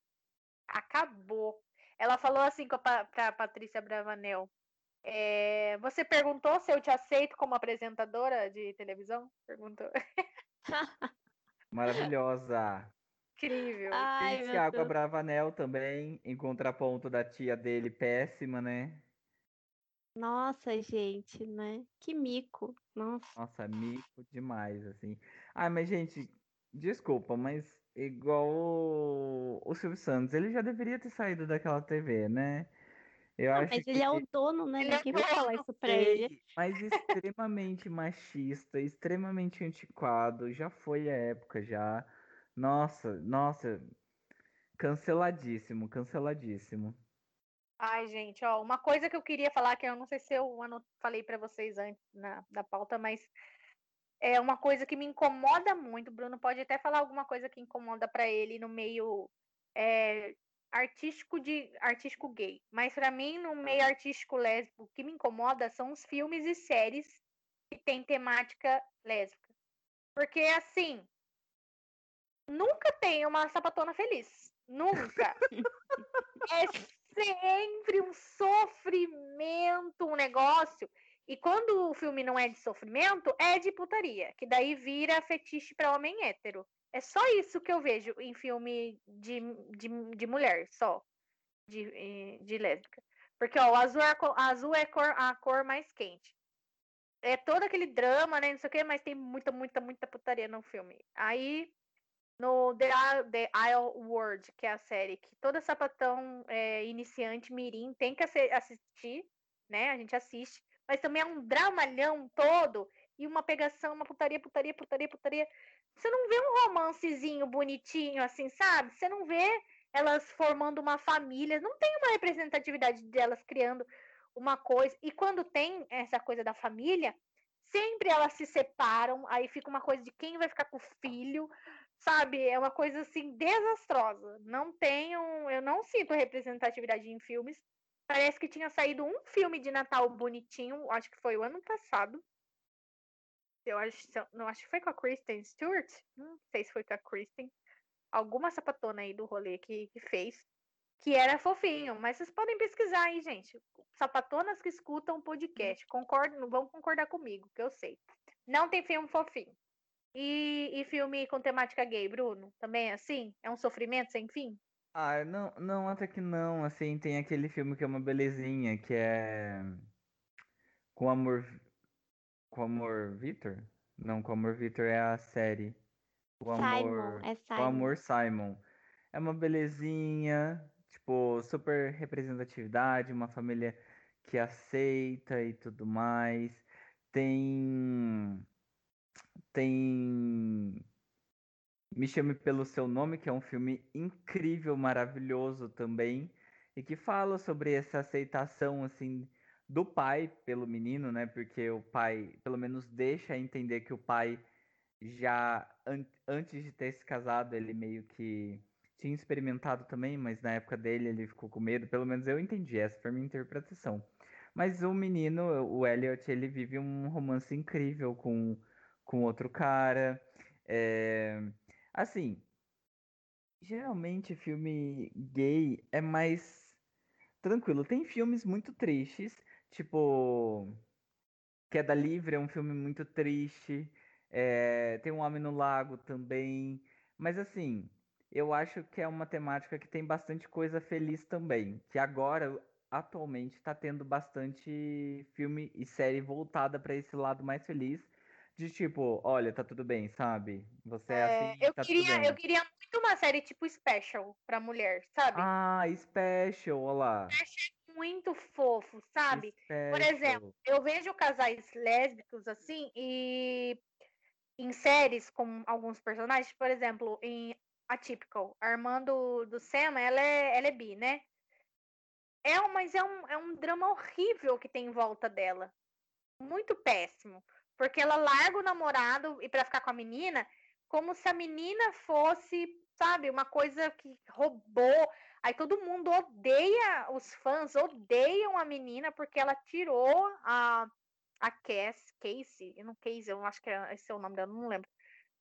Acabou. Ela falou assim com a Pa- pra Patrícia Bravanel. é, você perguntou se eu te aceito como apresentadora de televisão? Perguntou. Maravilhosa. Incrível. Ai, Tem Thiago. Abravanel também, em contraponto da tia dele, péssima, né? Nossa, gente, né? Que mico. Nossa. Nossa, mico demais, assim. Ah, mas, gente, desculpa, mas igual o, o Silvio Santos, ele já deveria ter saído daquela TV, né? Eu Não, acho mas que ele é o dono, né? Ele é Ninguém vai falar isso pra ele. mas extremamente machista, extremamente antiquado, já foi a época já. Nossa, nossa, canceladíssimo, canceladíssimo. Ai, gente, ó, uma coisa que eu queria falar, que eu não sei se eu falei pra vocês antes na, da pauta, mas é uma coisa que me incomoda muito. O Bruno pode até falar alguma coisa que incomoda pra ele no meio é, artístico de artístico gay. Mas pra mim, no meio artístico lésbico, o que me incomoda são os filmes e séries que têm temática lésbica. Porque assim, nunca tem uma sapatona feliz. Nunca. é sempre um sofrimento, um negócio. E quando o filme não é de sofrimento, é de putaria, que daí vira fetiche para homem hétero. É só isso que eu vejo em filme de, de, de mulher, só. De, de lésbica. Porque ó, o azul é, a azul é cor, a cor mais quente. É todo aquele drama, né? Não sei o quê, mas tem muita, muita, muita putaria no filme. Aí no The, The Isle World, que é a série que toda sapatão é, iniciante mirim tem que assi- assistir, né? A gente assiste, mas também é um dramalhão todo e uma pegação, uma putaria, putaria, putaria, putaria. Você não vê um romancezinho bonitinho assim, sabe? Você não vê elas formando uma família, não tem uma representatividade delas criando uma coisa. E quando tem essa coisa da família, sempre elas se separam, aí fica uma coisa de quem vai ficar com o filho, sabe? É uma coisa assim desastrosa. Não tenho, eu não sinto representatividade em filmes. Parece que tinha saído um filme de Natal bonitinho, acho que foi o ano passado. Eu acho, não acho que foi com a Kristen Stewart. Não sei se foi com a Kristen. Alguma sapatona aí do rolê que, que fez. Que era fofinho, mas vocês podem pesquisar aí, gente. Sapatonas que escutam podcast. Concordam, vão concordar comigo, que eu sei. Não tem filme fofinho. E, e filme com temática gay, Bruno? Também é assim? É um sofrimento sem fim? Ah, não, não, até que não. Assim, tem aquele filme que é uma belezinha, que é. Com Amor. Com Amor Vitor? Não, com Amor Vitor é a série. O Amor. Simon, é O Simon. Amor Simon. é uma belezinha, tipo, super representatividade, uma família que aceita e tudo mais. Tem. Tem. Me Chame Pelo Seu Nome, que é um filme incrível, maravilhoso também, e que fala sobre essa aceitação, assim, do pai pelo menino, né? Porque o pai, pelo menos, deixa entender que o pai já an antes de ter se casado, ele meio que tinha experimentado também, mas na época dele ele ficou com medo. Pelo menos eu entendi, essa foi a minha interpretação. Mas o menino, o Elliot, ele vive um romance incrível com, com outro cara. É... Assim, geralmente filme gay é mais tranquilo. Tem filmes muito tristes, tipo Queda Livre é um filme muito triste. É... Tem Um Homem no Lago também. Mas assim, eu acho que é uma temática que tem bastante coisa feliz também. Que agora, atualmente, está tendo bastante filme e série voltada para esse lado mais feliz. De tipo, olha, tá tudo bem, sabe? Você é, é assim. Eu tá queria, eu queria muito uma série tipo special pra mulher, sabe? Ah, special, olha lá. Special é muito fofo, sabe? Special. Por exemplo, eu vejo casais lésbicos assim e em séries com alguns personagens, por exemplo, em Atypical, a irmã do, do Sam, ela é, ela é bi, né? É, mas é um, é um drama horrível que tem em volta dela. Muito péssimo. Porque ela larga o namorado e para ficar com a menina, como se a menina fosse, sabe, uma coisa que roubou. Aí todo mundo odeia, os fãs odeiam a menina porque ela tirou a, a Cass, Casey, eu não Casey, eu acho que é, esse é o nome dela, não lembro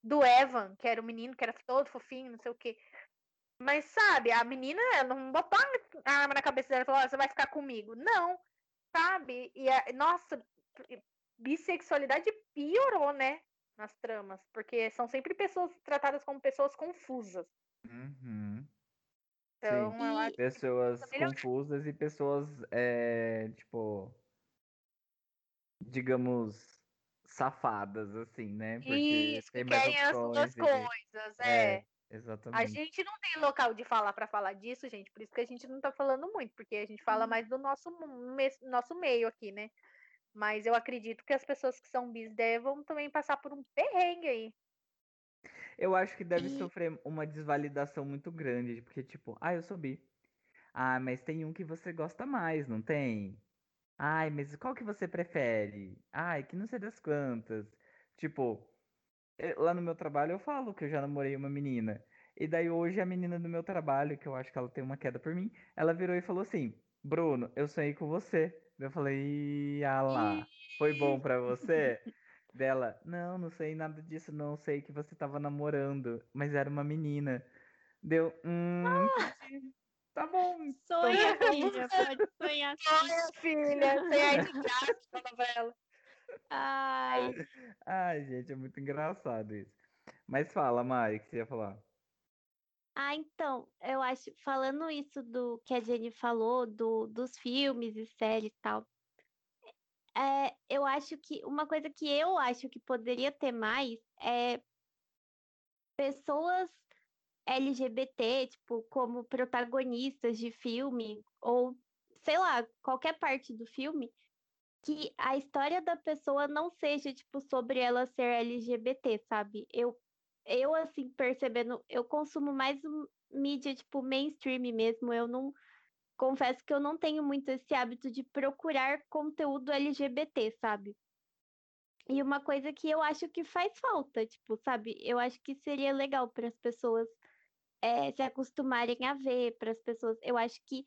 do Evan, que era o menino que era todo fofinho, não sei o quê. Mas sabe, a menina não botou a arma na cabeça dela e falou: oh, você vai ficar comigo. Não, sabe? E a, nossa, bissexualidade piorou, né? Nas tramas, porque são sempre pessoas tratadas como pessoas confusas. Uhum. Então, Sim. acho pessoas confusas e pessoas, é, tipo, digamos, safadas, assim, né? Porque Isso, tem mais querem as duas coisas, é. é. Exatamente. A gente não tem local de falar para falar disso, gente, por isso que a gente não tá falando muito, porque a gente fala uhum. mais do nosso, nosso meio aqui, né? Mas eu acredito que as pessoas que são bis devam também passar por um perrengue aí. Eu acho que deve e... sofrer uma desvalidação muito grande, porque, tipo, ah, eu sou bi. Ah, mas tem um que você gosta mais, não tem? Ai, mas qual que você prefere? Ai, que não sei das quantas. Tipo, eh, lá no meu trabalho eu falo que eu já namorei uma menina. E daí hoje a menina do meu trabalho, que eu acho que ela tem uma queda por mim, ela virou e falou assim: Bruno, eu sonhei com você. Eu falei, ah lá, foi bom pra você? Dela, não, não sei nada disso, não sei que você tava namorando, mas era uma menina. Deu, hum, ah! Tá bom. Sonha, então... filha, pode sonhar. Sonha, filha. Sonha de graça na novela. Ai. Ai, gente, é muito engraçado isso. Mas fala, Mari, o que você ia falar? Ah, então, eu acho, falando isso do que a Jenny falou, do, dos filmes e séries e tal, é, eu acho que uma coisa que eu acho que poderia ter mais é pessoas LGBT, tipo, como protagonistas de filme, ou sei lá, qualquer parte do filme, que a história da pessoa não seja, tipo, sobre ela ser LGBT, sabe? Eu, eu assim, percebendo, eu consumo mais mídia, tipo, mainstream mesmo, eu não. Confesso que eu não tenho muito esse hábito de procurar conteúdo LGBT, sabe? E uma coisa que eu acho que faz falta, tipo, sabe? Eu acho que seria legal para as pessoas é, se acostumarem a ver, para as pessoas. Eu acho que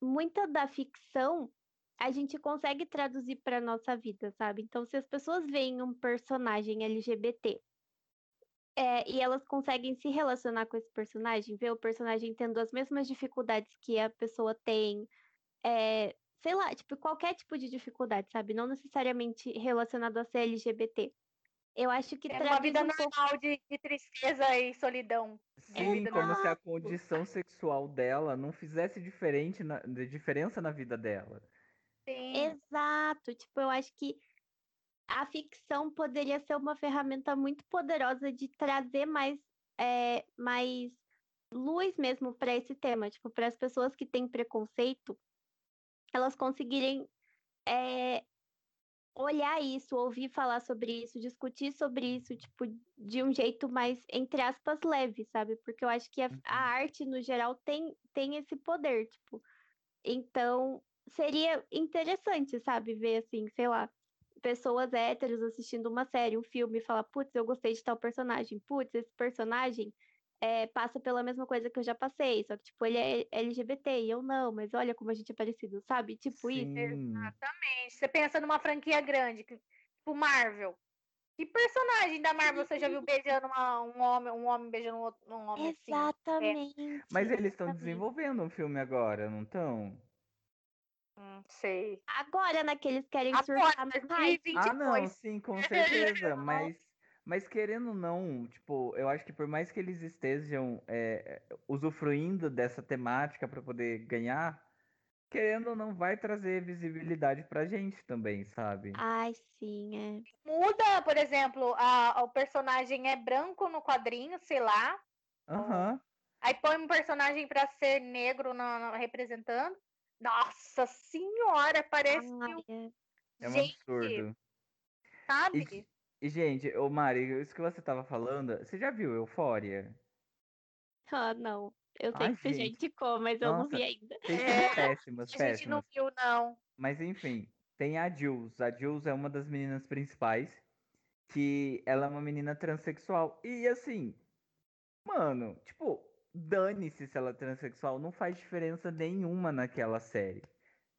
muita da ficção a gente consegue traduzir para nossa vida, sabe? Então, se as pessoas veem um personagem LGBT é, e elas conseguem se relacionar com esse personagem, ver o personagem tendo as mesmas dificuldades que a pessoa tem, é, sei lá, tipo, qualquer tipo de dificuldade, sabe? Não necessariamente relacionado a ser LGBT. Eu acho que é uma vida um normal pouco... de, de, tristeza e solidão. Sim, como normal. se a condição sexual dela não fizesse diferente na, de diferença na vida dela. Sim. Exato. Tipo, eu acho que a ficção poderia ser uma ferramenta muito poderosa de trazer mais, é, mais luz mesmo para esse tema, tipo, para as pessoas que têm preconceito, elas conseguirem é, olhar isso, ouvir falar sobre isso, discutir sobre isso, tipo, de um jeito mais, entre aspas, leve, sabe? Porque eu acho que a, Uhum. a arte, no geral, tem, tem esse poder, tipo. Então, seria interessante, sabe? Ver, assim, sei lá, pessoas héteros assistindo uma série, um filme, e falar, putz, eu gostei de tal personagem, putz, esse personagem é, passa pela mesma coisa que eu já passei, só que, tipo, ele é LGBT e eu não, mas olha como a gente é parecido, sabe? Tipo isso. Sim. Exatamente. Você pensa numa franquia grande, tipo Marvel. Que personagem da Marvel você já viu beijando uma- um homem, um homem beijando um, outro, um homem assim? Exatamente. Mas eles estão exatamente. desenvolvendo um filme agora, não estão? Hum, sei. Agora, né, que eles querem Agora, surtar mais. 2022. Ah, não, sim, com certeza, mas, mas querendo ou não, tipo, eu acho que por mais que eles estejam é, usufruindo dessa temática para poder ganhar, querendo ou não, vai trazer visibilidade pra gente também, sabe? Ai, sim, é. Muda, por exemplo, a, o personagem é branco no quadrinho, sei lá. Aham. Aí põe um personagem pra ser negro na, na- representando. Nossa senhora, parece Ai, um é. É um gente, absurdo. sabe? E, gente, ô Mari, isso que você tava falando, você já viu Eufória? Ah, não. Eu sei Ai, que gente. indicou, mas eu não Nossa. vi ainda. É, péssimas, A gente não péssimas. viu, não. Mas enfim, tem a Jules. A Jules é uma das meninas principais, que ela é uma menina transexual. E assim, mano, tipo, dane-se se ela é transexual, não faz diferença nenhuma naquela série.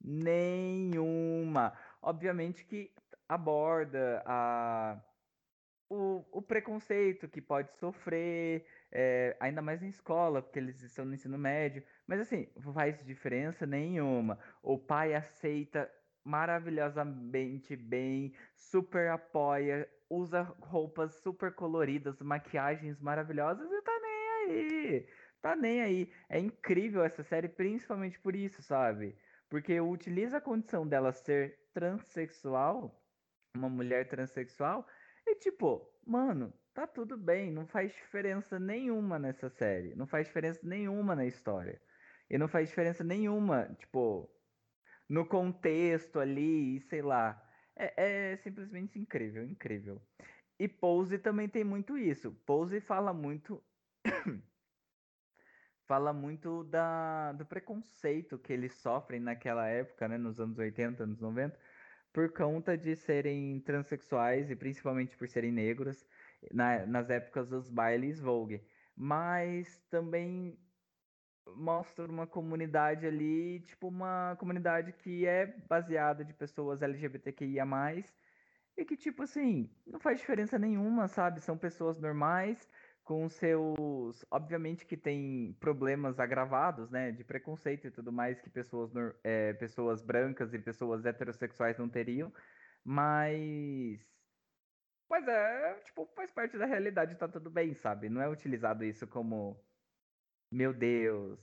Nenhuma. Obviamente que aborda a o, o preconceito que pode sofrer, é, ainda mais em escola, porque eles estão no ensino médio. Mas assim, faz diferença nenhuma. O pai aceita maravilhosamente bem, super apoia, usa roupas super coloridas, maquiagens maravilhosas e tá nem aí. Tá nem aí. É incrível essa série, principalmente por isso, sabe? Porque utiliza a condição dela ser transexual, uma mulher transexual, e tipo, mano, tá tudo bem, não faz diferença nenhuma nessa série, não faz diferença nenhuma na história. E não faz diferença nenhuma, tipo, no contexto ali, sei lá. É, é simplesmente incrível, incrível. E Pose também tem muito isso. Pose fala muito. Fala muito da, do preconceito que eles sofrem naquela época, né, nos anos 80, anos 90, por conta de serem transexuais e principalmente por serem negros na- nas épocas dos bailes Vogue. Mas também mostra uma comunidade ali, tipo uma comunidade que é baseada de pessoas LGBTQIA+, e que, tipo assim, não faz diferença nenhuma, sabe? São pessoas normais, com seus. Obviamente que tem problemas agravados, né? De preconceito e tudo mais que pessoas, é, pessoas brancas e pessoas heterossexuais não teriam. Mas. Mas é, tipo, faz parte da realidade, tá tudo bem, sabe? Não é utilizado isso como. Meu Deus,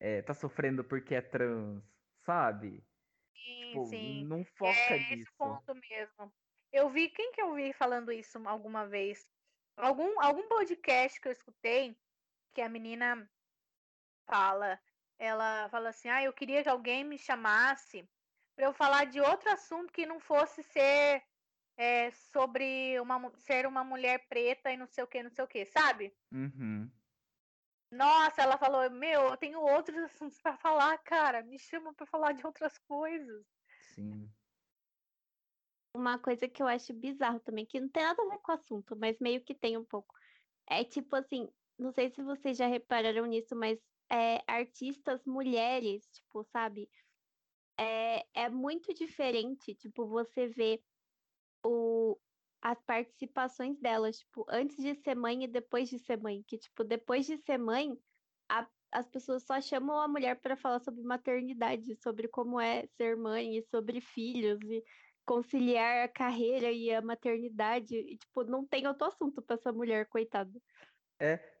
é, tá sofrendo porque é trans, sabe? Sim, Tipo, sim. não foca É esse nisso. ponto mesmo. Eu vi, quem que eu vi falando isso alguma vez? Algum, algum podcast que eu escutei, que a menina fala, ela fala assim, ah, eu queria que alguém me chamasse para eu falar de outro assunto que não fosse ser é, sobre uma, ser uma mulher preta e não sei o que, não sei o que, sabe? Uhum. Nossa, ela falou, meu, eu tenho outros assuntos para falar, cara, me chama para falar de outras coisas. Sim. Uma coisa que eu acho bizarro também, que não tem nada a ver com o assunto, mas meio que tem um pouco. É tipo assim, não sei se vocês já repararam nisso, mas é, artistas mulheres, tipo, sabe? É, é muito diferente, tipo, você vê o, as participações delas, tipo, antes de ser mãe e depois de ser mãe. Que, tipo, depois de ser mãe, a- as pessoas só chamam a mulher para falar sobre maternidade, sobre como é ser mãe e sobre filhos e conciliar a carreira e a maternidade. E, tipo, não tem outro assunto para essa mulher, coitada.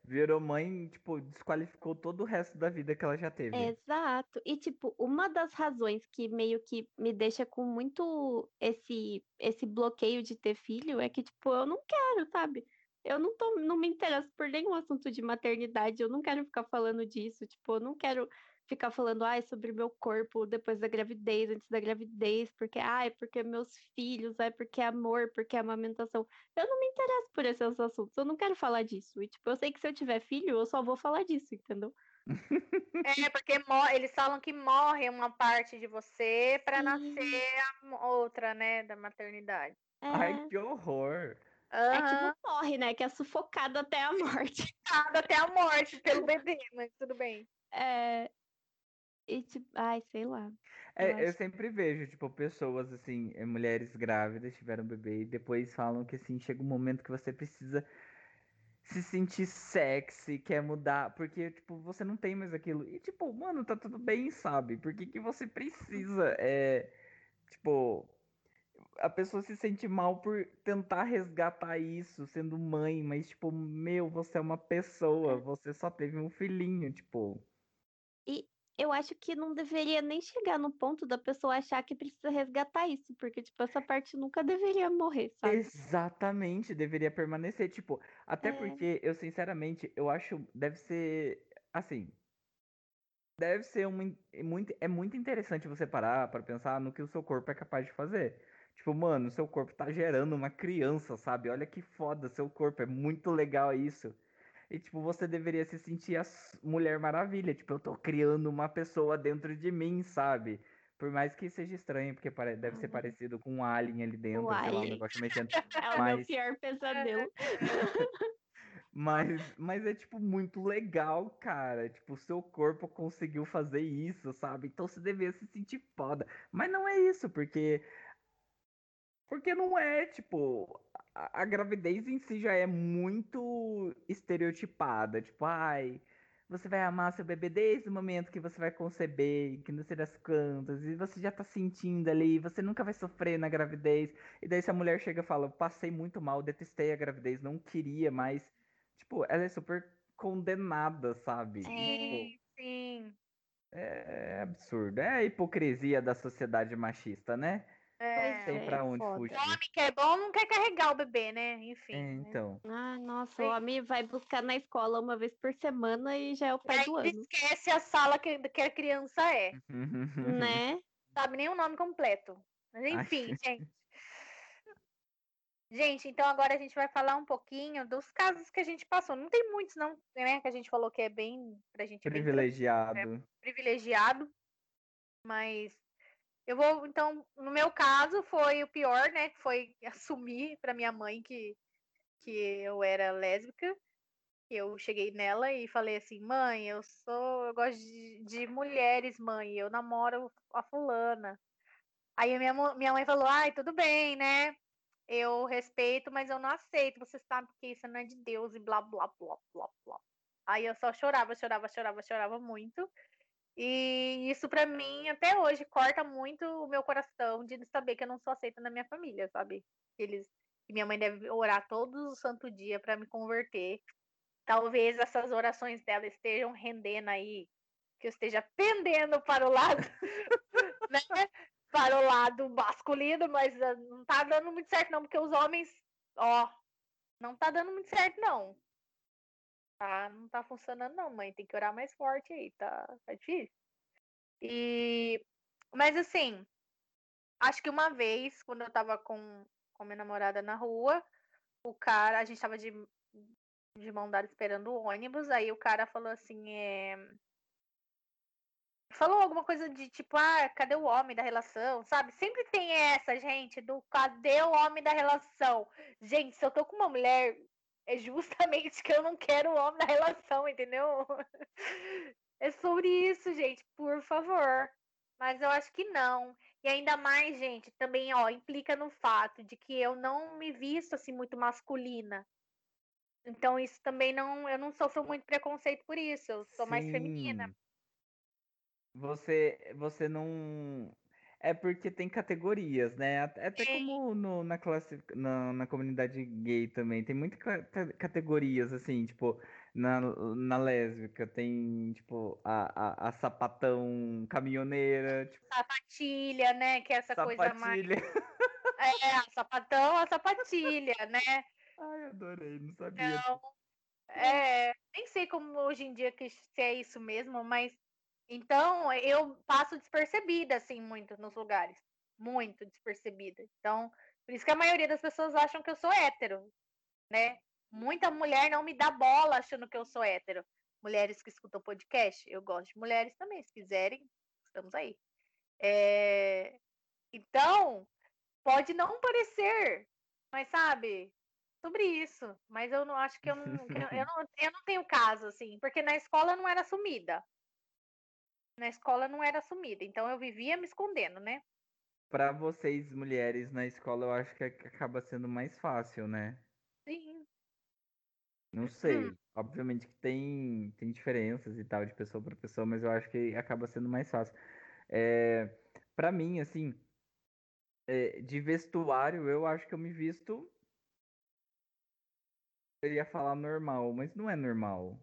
Virou mãe, tipo, desqualificou todo o resto da vida que ela já teve. Exato. E, tipo, uma das razões que meio que me deixa com muito esse, esse bloqueio de ter filho é que, tipo, eu não quero, sabe? Eu não, tô, não me interesso por nenhum assunto de maternidade, eu não quero ficar falando disso, tipo, eu não quero ficar falando ai, sobre meu corpo depois da gravidez, antes da gravidez, porque ai, porque meus filhos, ai, porque amor, porque amamentação. Eu não me interesso por esses assuntos, eu não quero falar disso. E tipo, eu sei que se eu tiver filho, eu só vou falar disso, entendeu? É, porque eles falam que morre uma parte de você para nascer a outra, né, da maternidade. É. Ai, que horror! Uhum. É que não morre, né? Que é sufocado até a morte. Sufocado até a morte pelo bebê, mas tudo bem. É, e tipo, ai, sei lá. É, eu, eu sempre vejo, tipo, pessoas assim, eh, mulheres grávidas tiveram bebê e depois falam que assim, chega um momento que você precisa se sentir sexy, quer mudar, porque, tipo, você não tem mais aquilo. E, tipo, mano, tá tudo bem, sabe? Por que, que você precisa, é, tipo, a pessoa se sente mal por tentar resgatar isso, sendo mãe, mas, tipo, meu, você é uma pessoa, é. você só teve um filhinho, tipo. E eu acho que não deveria nem chegar no ponto da pessoa achar que precisa resgatar isso, porque, tipo, essa parte nunca deveria morrer, sabe? Exatamente, deveria permanecer, tipo, até é... porque eu, sinceramente, eu acho, deve ser, assim, deve ser uma, muito, é muito interessante você parar para pensar no que o seu corpo é capaz de fazer. Tipo, mano, seu corpo tá gerando uma criança, sabe? Olha que foda seu corpo, é muito legal isso. E, tipo, você deveria se sentir a Mulher Maravilha. Tipo, eu tô criando uma pessoa dentro de mim, sabe? Por mais que seja estranho, porque deve ser parecido com um alien ali dentro, o sei alien. lá, um negócio mexendo. É o meu pior pesadelo. mas, mas é, tipo, muito legal, cara. Tipo, o seu corpo conseguiu fazer isso, sabe? Então você deveria se sentir foda. Mas não é isso, porque. Porque não é, tipo a, gravidez em si já é muito estereotipada. Tipo, ai, você vai amar seu bebê desde o momento que você vai conceber, que não sei das quantas, e você já tá sentindo ali, você nunca vai sofrer na gravidez. E daí se a mulher chega e fala, passei muito mal, detestei a gravidez, não queria mais. Tipo, ela é super condenada, sabe? Sim, tipo, sim. É, é absurdo. É a hipocrisia da sociedade machista, né? É, tem pra onde foda. fugir. O homem que é bom não quer carregar o bebê, né? Enfim. É, né? então. Ah, nossa, o homem vai buscar na escola uma vez por semana e já é o pai do ano. esquece a sala que, que a criança é. né? Sabe nem o nome completo. Mas enfim, Ai. gente. Gente, então agora a gente vai falar um pouquinho dos casos que a gente passou. Não tem muitos, não, né? Que a gente falou que é bem pra gente privilegiado. Bem, é, privilegiado. Mas eu vou, então, no meu caso, foi o pior, né? Foi assumir para minha mãe que, que eu era lésbica. Eu cheguei nela e falei assim, mãe, eu sou, eu gosto de, de mulheres, mãe, eu namoro a fulana. Aí minha, minha mãe falou, ai, tudo bem, né? Eu respeito, mas eu não aceito. Você sabe que isso não é de Deus e blá, blá, blá, blá, blá. Aí eu só chorava, chorava, chorava, chorava muito. E isso para mim até hoje corta muito o meu coração de saber que eu não sou aceita na minha família, sabe? Eles minha mãe deve orar todos o santo dia para me converter. Talvez essas orações dela estejam rendendo aí, que eu esteja pendendo para o lado, né? Para o lado masculino, mas ah, não tá dando muito certo não, porque os homens, ó, não tá dando muito certo não. Tá, não tá funcionando não, mãe. Tem que orar mais forte aí, tá, tá difícil. E, mas assim, acho que uma vez, quando eu tava com, com minha namorada na rua, o cara, a gente tava de, de mão dada esperando o ônibus, aí o cara falou assim, é... Falou alguma coisa de tipo, ah, cadê o homem da relação, sabe? Sempre tem essa, gente, do cadê o homem da relação? Gente, se eu tô com uma mulher é justamente que eu não quero o homem na relação, entendeu? É sobre isso, gente, por favor. Mas eu acho que não. E ainda mais, gente, também, ó, implica no fato de que eu não me visto assim muito masculina. Então isso também não, eu não sofro muito preconceito por isso. Eu sou Sim. mais feminina. Você, você não é porque tem categorias, né? Até como no, na, classe, na, na comunidade gay também. Tem muitas categorias, assim, tipo, na, na lésbica tem, tipo, a, a, a sapatão caminhoneira. Tipo... Sapatilha, né? Que é essa sapatilha. coisa mais. É, a sapatão, a sapatilha, né? Ai, adorei, não sabia. Então, é, nem sei como hoje em dia que se é isso mesmo, mas então eu passo despercebida assim muito nos lugares, muito despercebida. Então, por isso que a maioria das pessoas acham que eu sou hétero, né? Muita mulher não me dá bola achando que eu sou hétero. Mulheres que escutam podcast, eu gosto de mulheres também, se quiserem, estamos aí. É... Então, pode não parecer, mas sabe, sobre isso. Mas eu não acho que eu não, eu, não, eu não tenho caso, assim, porque na escola eu não era sumida. Na escola não era sumida, então eu vivia me escondendo, né? Para vocês, mulheres, na escola, eu acho que acaba sendo mais fácil, né? Sim. Não sei. Hum. Obviamente que tem, tem diferenças e tal de pessoa para pessoa, mas eu acho que acaba sendo mais fácil. É, para mim, assim, é, de vestuário, eu acho que eu me visto eu ia falar normal, mas não é normal.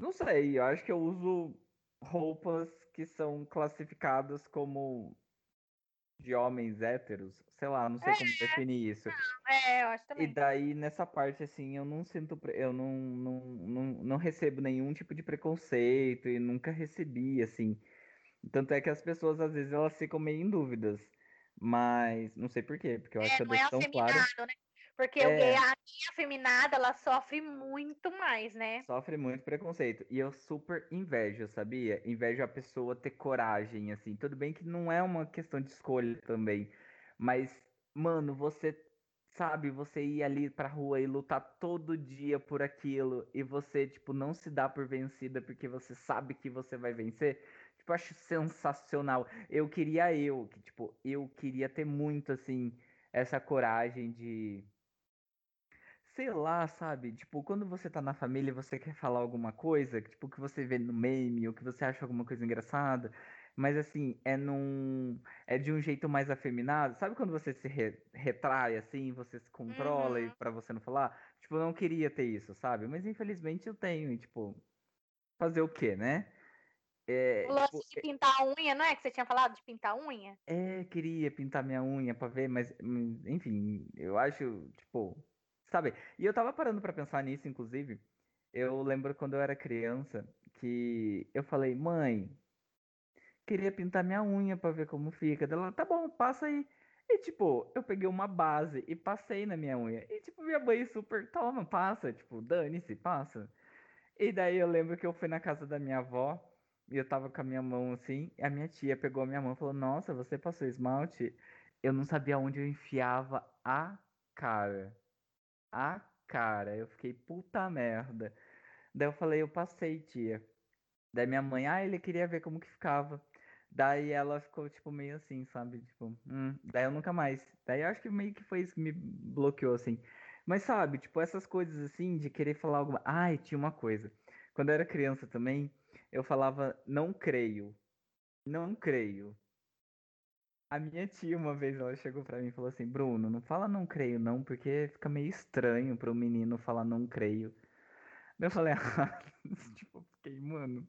Não sei, eu acho que eu uso roupas que são classificadas como de homens héteros. Sei lá, não sei é, como definir isso. É, eu acho também. E daí, nessa parte, assim, eu não sinto. Eu não, não, não, não recebo nenhum tipo de preconceito e nunca recebi, assim. Tanto é que as pessoas, às vezes, elas ficam meio em dúvidas. Mas não sei por quê, porque eu acho é, que eu deixo é tão claro. Né? Porque é. o gay, a minha afeminada, ela sofre muito mais, né? Sofre muito preconceito. E eu super invejo, sabia? Invejo a pessoa ter coragem, assim. Tudo bem que não é uma questão de escolha também. Mas, mano, você sabe, você ir ali pra rua e lutar todo dia por aquilo e você, tipo, não se dá por vencida porque você sabe que você vai vencer. Tipo, acho sensacional. Eu queria eu, que, tipo, eu queria ter muito, assim, essa coragem de sei lá, sabe? Tipo, quando você tá na família e você quer falar alguma coisa, tipo, que você vê no meme ou que você acha alguma coisa engraçada, mas assim, é num. É de um jeito mais afeminado. Sabe quando você se re... retrai assim, você se controla uhum. para você não falar? Tipo, eu não queria ter isso, sabe? Mas infelizmente eu tenho, e tipo, fazer o quê, né? É, o lance tipo, de pintar a unha, não é que você tinha falado de pintar a unha? É, queria pintar minha unha pra ver, mas hum, enfim, eu acho, tipo, Sabe? E eu tava parando para pensar nisso, inclusive. Eu lembro quando eu era criança que eu falei, mãe, queria pintar minha unha para ver como fica. Ela, tá bom, passa aí. E tipo, eu peguei uma base e passei na minha unha. E tipo, minha mãe super, toma, passa. Tipo, dane-se, passa. E daí eu lembro que eu fui na casa da minha avó e eu tava com a minha mão assim. A minha tia pegou a minha mão e falou: Nossa, você passou esmalte? Eu não sabia onde eu enfiava a cara a cara. Eu fiquei, puta merda. Daí eu falei, eu passei, tia. Daí minha mãe, ah, ele queria ver como que ficava. Daí ela ficou, tipo, meio assim, sabe? Tipo, hum. Daí eu nunca mais. Daí eu acho que meio que foi isso que me bloqueou, assim. Mas sabe, tipo, essas coisas assim, de querer falar alguma. Ai, tinha uma coisa. Quando eu era criança também, eu falava, não creio. Não creio. A minha tia, uma vez, ela chegou pra mim e falou assim: Bruno, não fala não creio, não, porque fica meio estranho pro menino falar não creio. Eu falei, ah, tipo, fiquei, mano,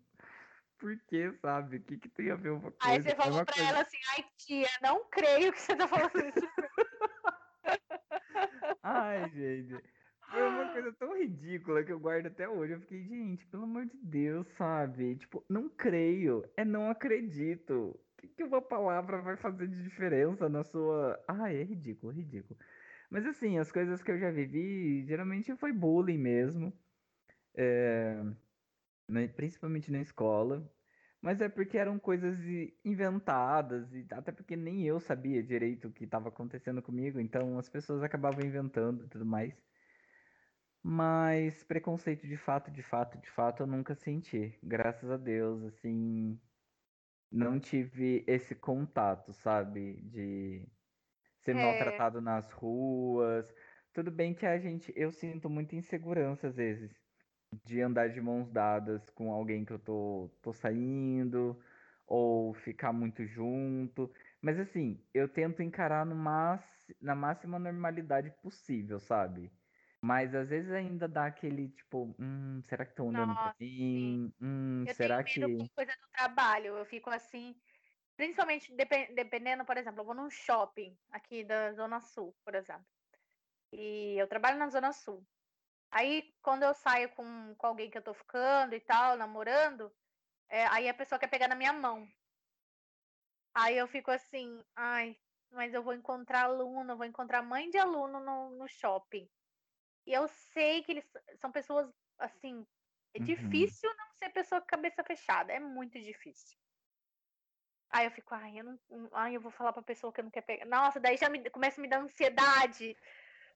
por que, sabe? O que, que tem a ver uma coisa? Aí você falou é pra coisa... ela assim: ai, tia, não creio que você tá falando isso. ai, gente. Foi uma coisa tão ridícula que eu guardo até hoje. Eu fiquei, gente, pelo amor de Deus, sabe? Tipo, não creio, é não acredito que, que uma palavra vai fazer de diferença na sua. Ah, é ridículo, ridículo. Mas assim, as coisas que eu já vivi, geralmente foi bullying mesmo. É... Principalmente na escola. Mas é porque eram coisas inventadas, e até porque nem eu sabia direito o que estava acontecendo comigo, então as pessoas acabavam inventando e tudo mais. Mas preconceito de fato, de fato, de fato, eu nunca senti. Graças a Deus, assim, não tive esse contato, sabe? De ser é. maltratado nas ruas. Tudo bem que a gente. Eu sinto muita insegurança às vezes. De andar de mãos dadas com alguém que eu tô, tô saindo. Ou ficar muito junto. Mas assim, eu tento encarar no na máxima normalidade possível, sabe? Mas às vezes ainda dá aquele tipo, hum, será que estão olhando pra mim? Hum, eu será tenho medo que. com coisa do trabalho. Eu fico assim, principalmente dependendo, por exemplo, eu vou num shopping aqui da Zona Sul, por exemplo. E eu trabalho na Zona Sul. Aí, quando eu saio com, com alguém que eu tô ficando e tal, namorando, é, aí a pessoa quer pegar na minha mão. Aí eu fico assim, ai, mas eu vou encontrar aluno, vou encontrar mãe de aluno no, no shopping. E eu sei que eles são pessoas, assim, é Uhum. difícil não ser pessoa com cabeça fechada, é muito difícil. Aí eu fico, ai, eu não, não- ai, eu vou falar pra pessoa que eu não quer pegar. Nossa, daí já me, começa a me dar ansiedade.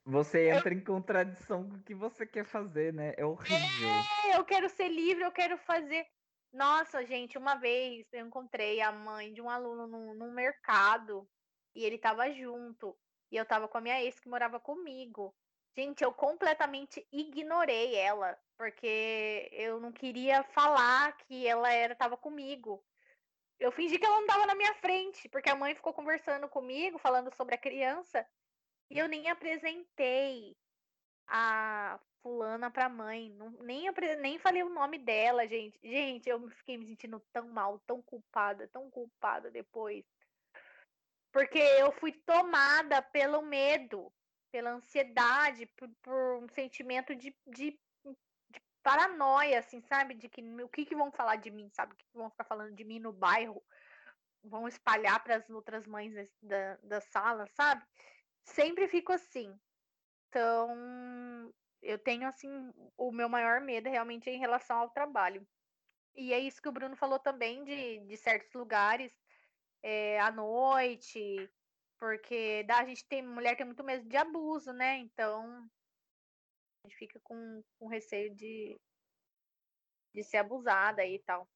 Você entra em contradição com o que você quer fazer, né? É horrível. É, eu quero ser livre, eu quero fazer. Nossa, gente, uma vez eu encontrei a mãe de um aluno num, num mercado e ele tava junto. E eu tava com a minha ex que morava comigo. Gente, eu completamente ignorei ela, porque eu não queria falar que ela era tava comigo. Eu fingi que ela não tava na minha frente, porque a mãe ficou conversando comigo, falando sobre a criança, e eu nem apresentei a fulana pra mãe. Não, nem, nem falei o nome dela, gente. Gente, eu fiquei me sentindo tão mal, tão culpada, tão culpada depois. Porque eu fui tomada pelo medo, pela ansiedade, por, por um sentimento de, de, de paranoia, assim, sabe? De que o que, que vão falar de mim, sabe? O que, que vão ficar falando de mim no bairro? Vão espalhar para as outras mães da, da sala, sabe? Sempre fico assim. Então, eu tenho assim, o meu maior medo realmente é em relação ao trabalho. E é isso que o Bruno falou também de, de certos lugares é, à noite, porque dá, a gente tem, mulher tem muito medo de abuso, né? Então, a gente fica com, com receio de, de ser abusada e tal.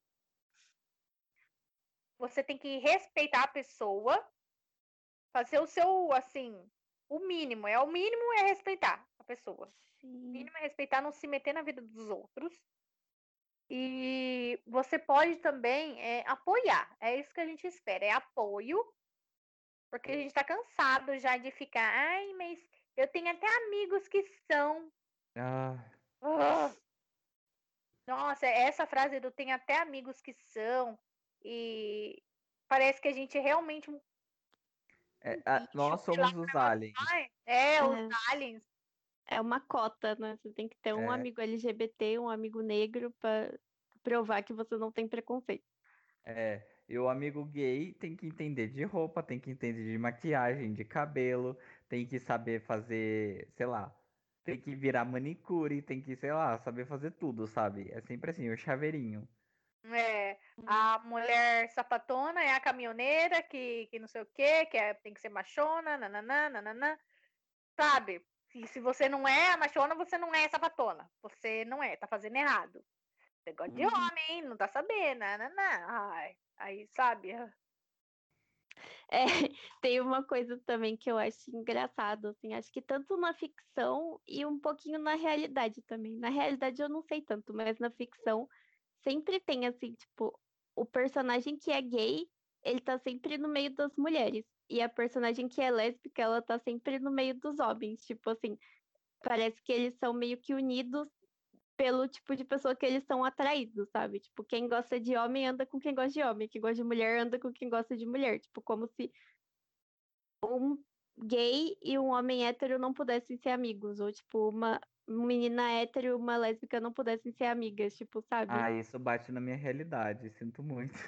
Você tem que respeitar a pessoa, fazer o seu, assim, o mínimo, é o mínimo é respeitar a pessoa. O Sim. mínimo é respeitar, não se meter na vida dos outros. E você pode também é, apoiar. É isso que a gente espera, é apoio. Porque a gente tá cansado já de ficar, ai, mas eu tenho até amigos que são. Ah, Ah. Nossa, essa frase do tem até amigos que são. E parece que a gente realmente. é, a- nós somos os aliens. Ai, é, os É. aliens. É uma cota, né? Você tem que ter um É. amigo LGBT, um amigo negro pra provar que você não tem preconceito. É, e o amigo gay tem que entender de roupa, tem que entender de maquiagem, de cabelo, tem que saber fazer, sei lá, tem que virar manicure, tem que, sei lá, saber fazer tudo, sabe? É sempre assim, o chaveirinho. É, a mulher sapatona é a caminhoneira que, que não sei o quê, que é- tem que ser machona, nananã, nananã. Sabe? Se, se você não é a machona, você não é sapatona. Você não é, tá fazendo errado. Você gosta de Uhum. homem, não tá sabendo, nananã. Ai, aí, sabe? É, tem uma coisa também que eu acho engraçado, assim, acho que tanto na ficção e um pouquinho na realidade também. Na realidade eu não sei tanto, mas na ficção sempre tem assim, tipo, o personagem que é gay, ele tá sempre no meio das mulheres. E a personagem que é lésbica, ela tá sempre no meio dos homens. Tipo assim, parece que eles são meio que unidos pelo tipo de pessoa que eles são atraídos, sabe? Tipo, quem gosta de homem anda com quem gosta de homem, quem gosta de mulher anda com quem gosta de mulher. Tipo, como se um gay e um homem hétero não pudessem ser amigos. Ou, tipo, uma menina hétero e uma lésbica não pudessem ser amigas, tipo, sabe? Ah, isso bate na minha realidade, sinto muito.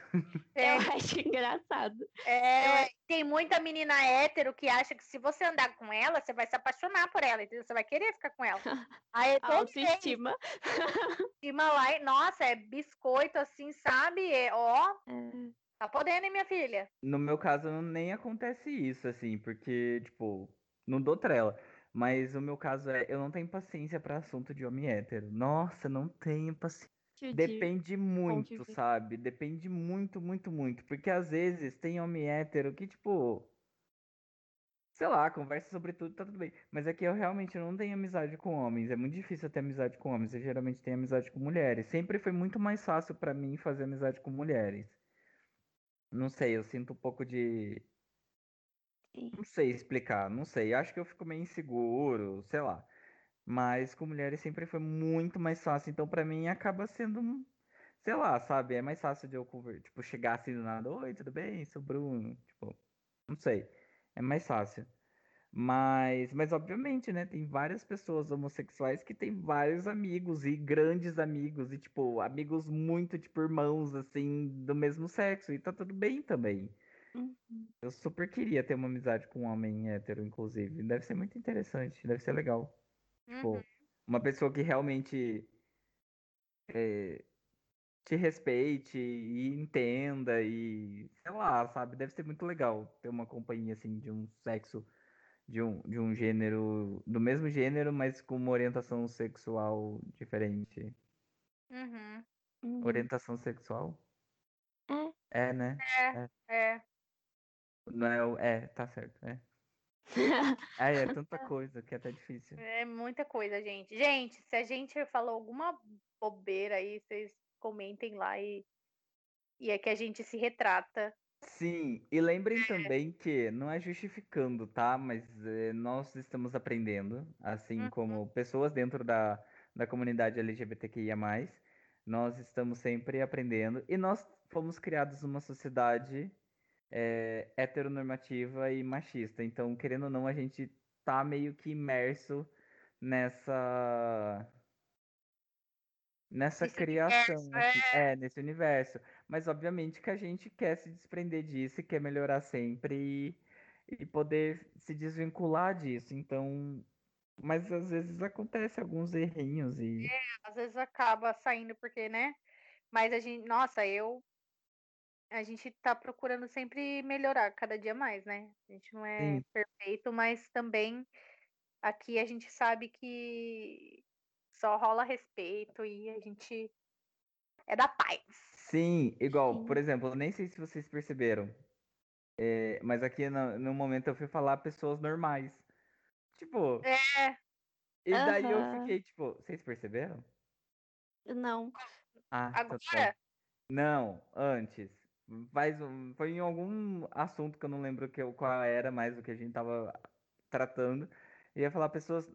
É, Eu acho engraçado. é, tem muita menina hétero que acha que se você andar com ela, você vai se apaixonar por ela, entendeu? Você vai querer ficar com ela. Aí todo dia Autoestima. cima lá, e, nossa, é biscoito assim, sabe? É, ó, É. tá podendo, hein, minha filha? No meu caso, não- nem acontece isso, assim, porque, tipo, não dou trela. Mas o meu caso é, eu não tenho paciência pra assunto de homem hétero. Nossa, não tenho paciência. de- Depende muito, sabe? Depende muito, muito, muito. Porque às vezes tem homem hétero que, tipo. Sei lá, conversa sobre tudo, tá tudo bem. Mas é que eu realmente não tenho amizade com homens. É muito difícil eu ter amizade com homens. Eu geralmente tenho amizade com mulheres. Sempre foi muito mais fácil pra mim fazer amizade com mulheres. Não sei, eu sinto um pouco de. Não sei explicar, não sei. Acho que eu fico meio inseguro, sei lá. Mas com mulheres sempre foi muito mais fácil. Então, pra mim, acaba sendo, sei lá, sabe? É mais fácil de eu, conver- tipo, chegar assim do nada. Oi, tudo bem? Sou Bruno. Tipo, não sei. É mais fácil. Mas, mas obviamente, né, tem várias pessoas homossexuais que têm vários amigos e grandes amigos e tipo, amigos muito tipo irmãos assim do mesmo sexo e tá tudo bem também. Uhum. Eu super queria ter uma amizade com um homem hétero, inclusive. Deve ser muito interessante, deve ser legal. Tipo, Uhum. uma pessoa que realmente é, te respeite e entenda e sei lá, sabe? Deve ser muito legal ter uma companhia assim de um sexo, de um, de um gênero, do mesmo gênero, mas com uma orientação sexual diferente. Uhum. Uhum. Orientação sexual? É. É, né? É. Não é, o- é, tá certo, é. É, é tanta coisa que é até difícil. É muita coisa, gente. Gente, se a gente falou alguma bobeira aí, vocês comentem lá e, e é que a gente se retrata. Sim, e lembrem também que não é justificando, tá? Mas eh, nós estamos aprendendo, assim Uhum. como pessoas dentro da, da comunidade LGBTQIA+, nós estamos sempre aprendendo e nós fomos criados numa sociedade eh, heteronormativa e machista. Então, querendo ou não, a gente tá meio que imerso nessa nessa Nesse criação, universo, assim, é, nesse universo. Mas obviamente que a gente quer se desprender disso e quer melhorar sempre e, e poder se desvincular disso. Então, mas às vezes acontece alguns errinhos e Às vezes acaba saindo porque, né? Mas a gente, nossa, eu a gente tá procurando sempre melhorar cada dia mais, né? A gente não é Sim. perfeito, mas também aqui a gente sabe que só rola respeito e a gente é da paz. sim, igual, por Sim. exemplo, eu nem sei se vocês perceberam, é, mas aqui no, no momento eu fui falar pessoas normais. Tipo, É, e daí eu fiquei tipo, vocês perceberam? Não. Ah, tá agora, Não, antes. Faz um, foi em algum assunto que eu não lembro que, qual era mais o que a gente tava tratando. E ia falar pessoas.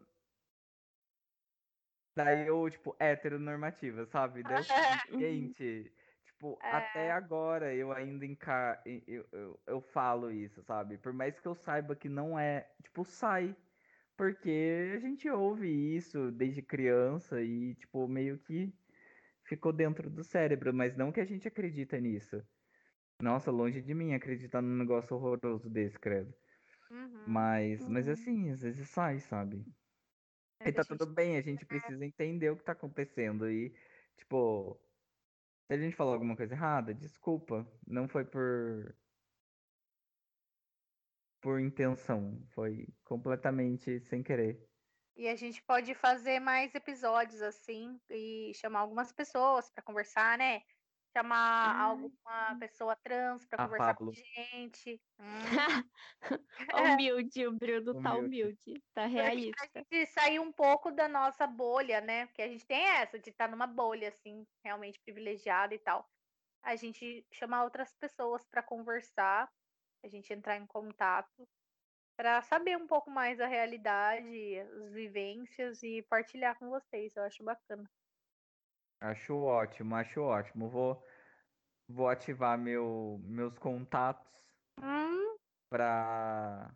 Daí eu, tipo, heteronormativa, sabe? Daí Uhum. gente, tipo, até agora eu ainda encar... eu, eu, eu falo isso, sabe? Por mais que eu saiba que não é, tipo, sai. Porque a gente ouve isso desde criança e, tipo, meio que ficou dentro do cérebro, mas não que a gente acredita nisso. Nossa, longe de mim acreditar num negócio horroroso desse, credo. uhum, Mas, mas Uhum. assim, às vezes sai, sabe? E mas tá tudo bem, a gente precisa entender o que tá acontecendo. E, tipo, se a gente falou alguma coisa errada, desculpa. Não foi por. Por intenção. Foi completamente sem querer. E a gente pode fazer mais episódios assim e chamar algumas pessoas para conversar, né? Chamar Ah, alguma pessoa trans para A conversar com Pablo. a gente. Hum. humilde, o Bruno tá Humilde. humilde, tá Pra realista. gente sair um pouco da nossa bolha, né? Porque a gente tem essa de estar numa bolha, assim, realmente privilegiada e tal. A gente chamar outras pessoas para conversar, a gente entrar em contato, para saber um pouco mais da realidade, as vivências e partilhar com vocês. Eu acho bacana. Acho ótimo, acho ótimo. Vou, vou ativar meu, meus contatos Hum, pra,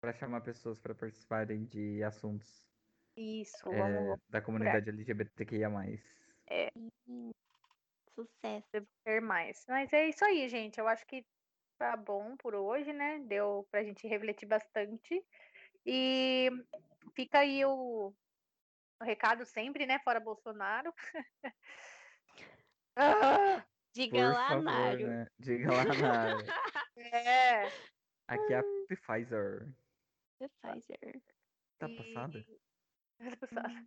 pra chamar pessoas pra participarem de assuntos isso, é, vamos da comunidade LGBTQIA+. Hum, Sucesso. ter mais. Mas é isso aí, gente. Eu acho que tá bom por hoje, né? Deu pra gente refletir bastante. E fica aí o, o recado sempre, né? Fora Bolsonaro. Ah, Diga Por lá, favor, Nário. né? Diga lá, Nara. é. Aqui é a Pfizer. Pfizer. Tá passada? Tá passada.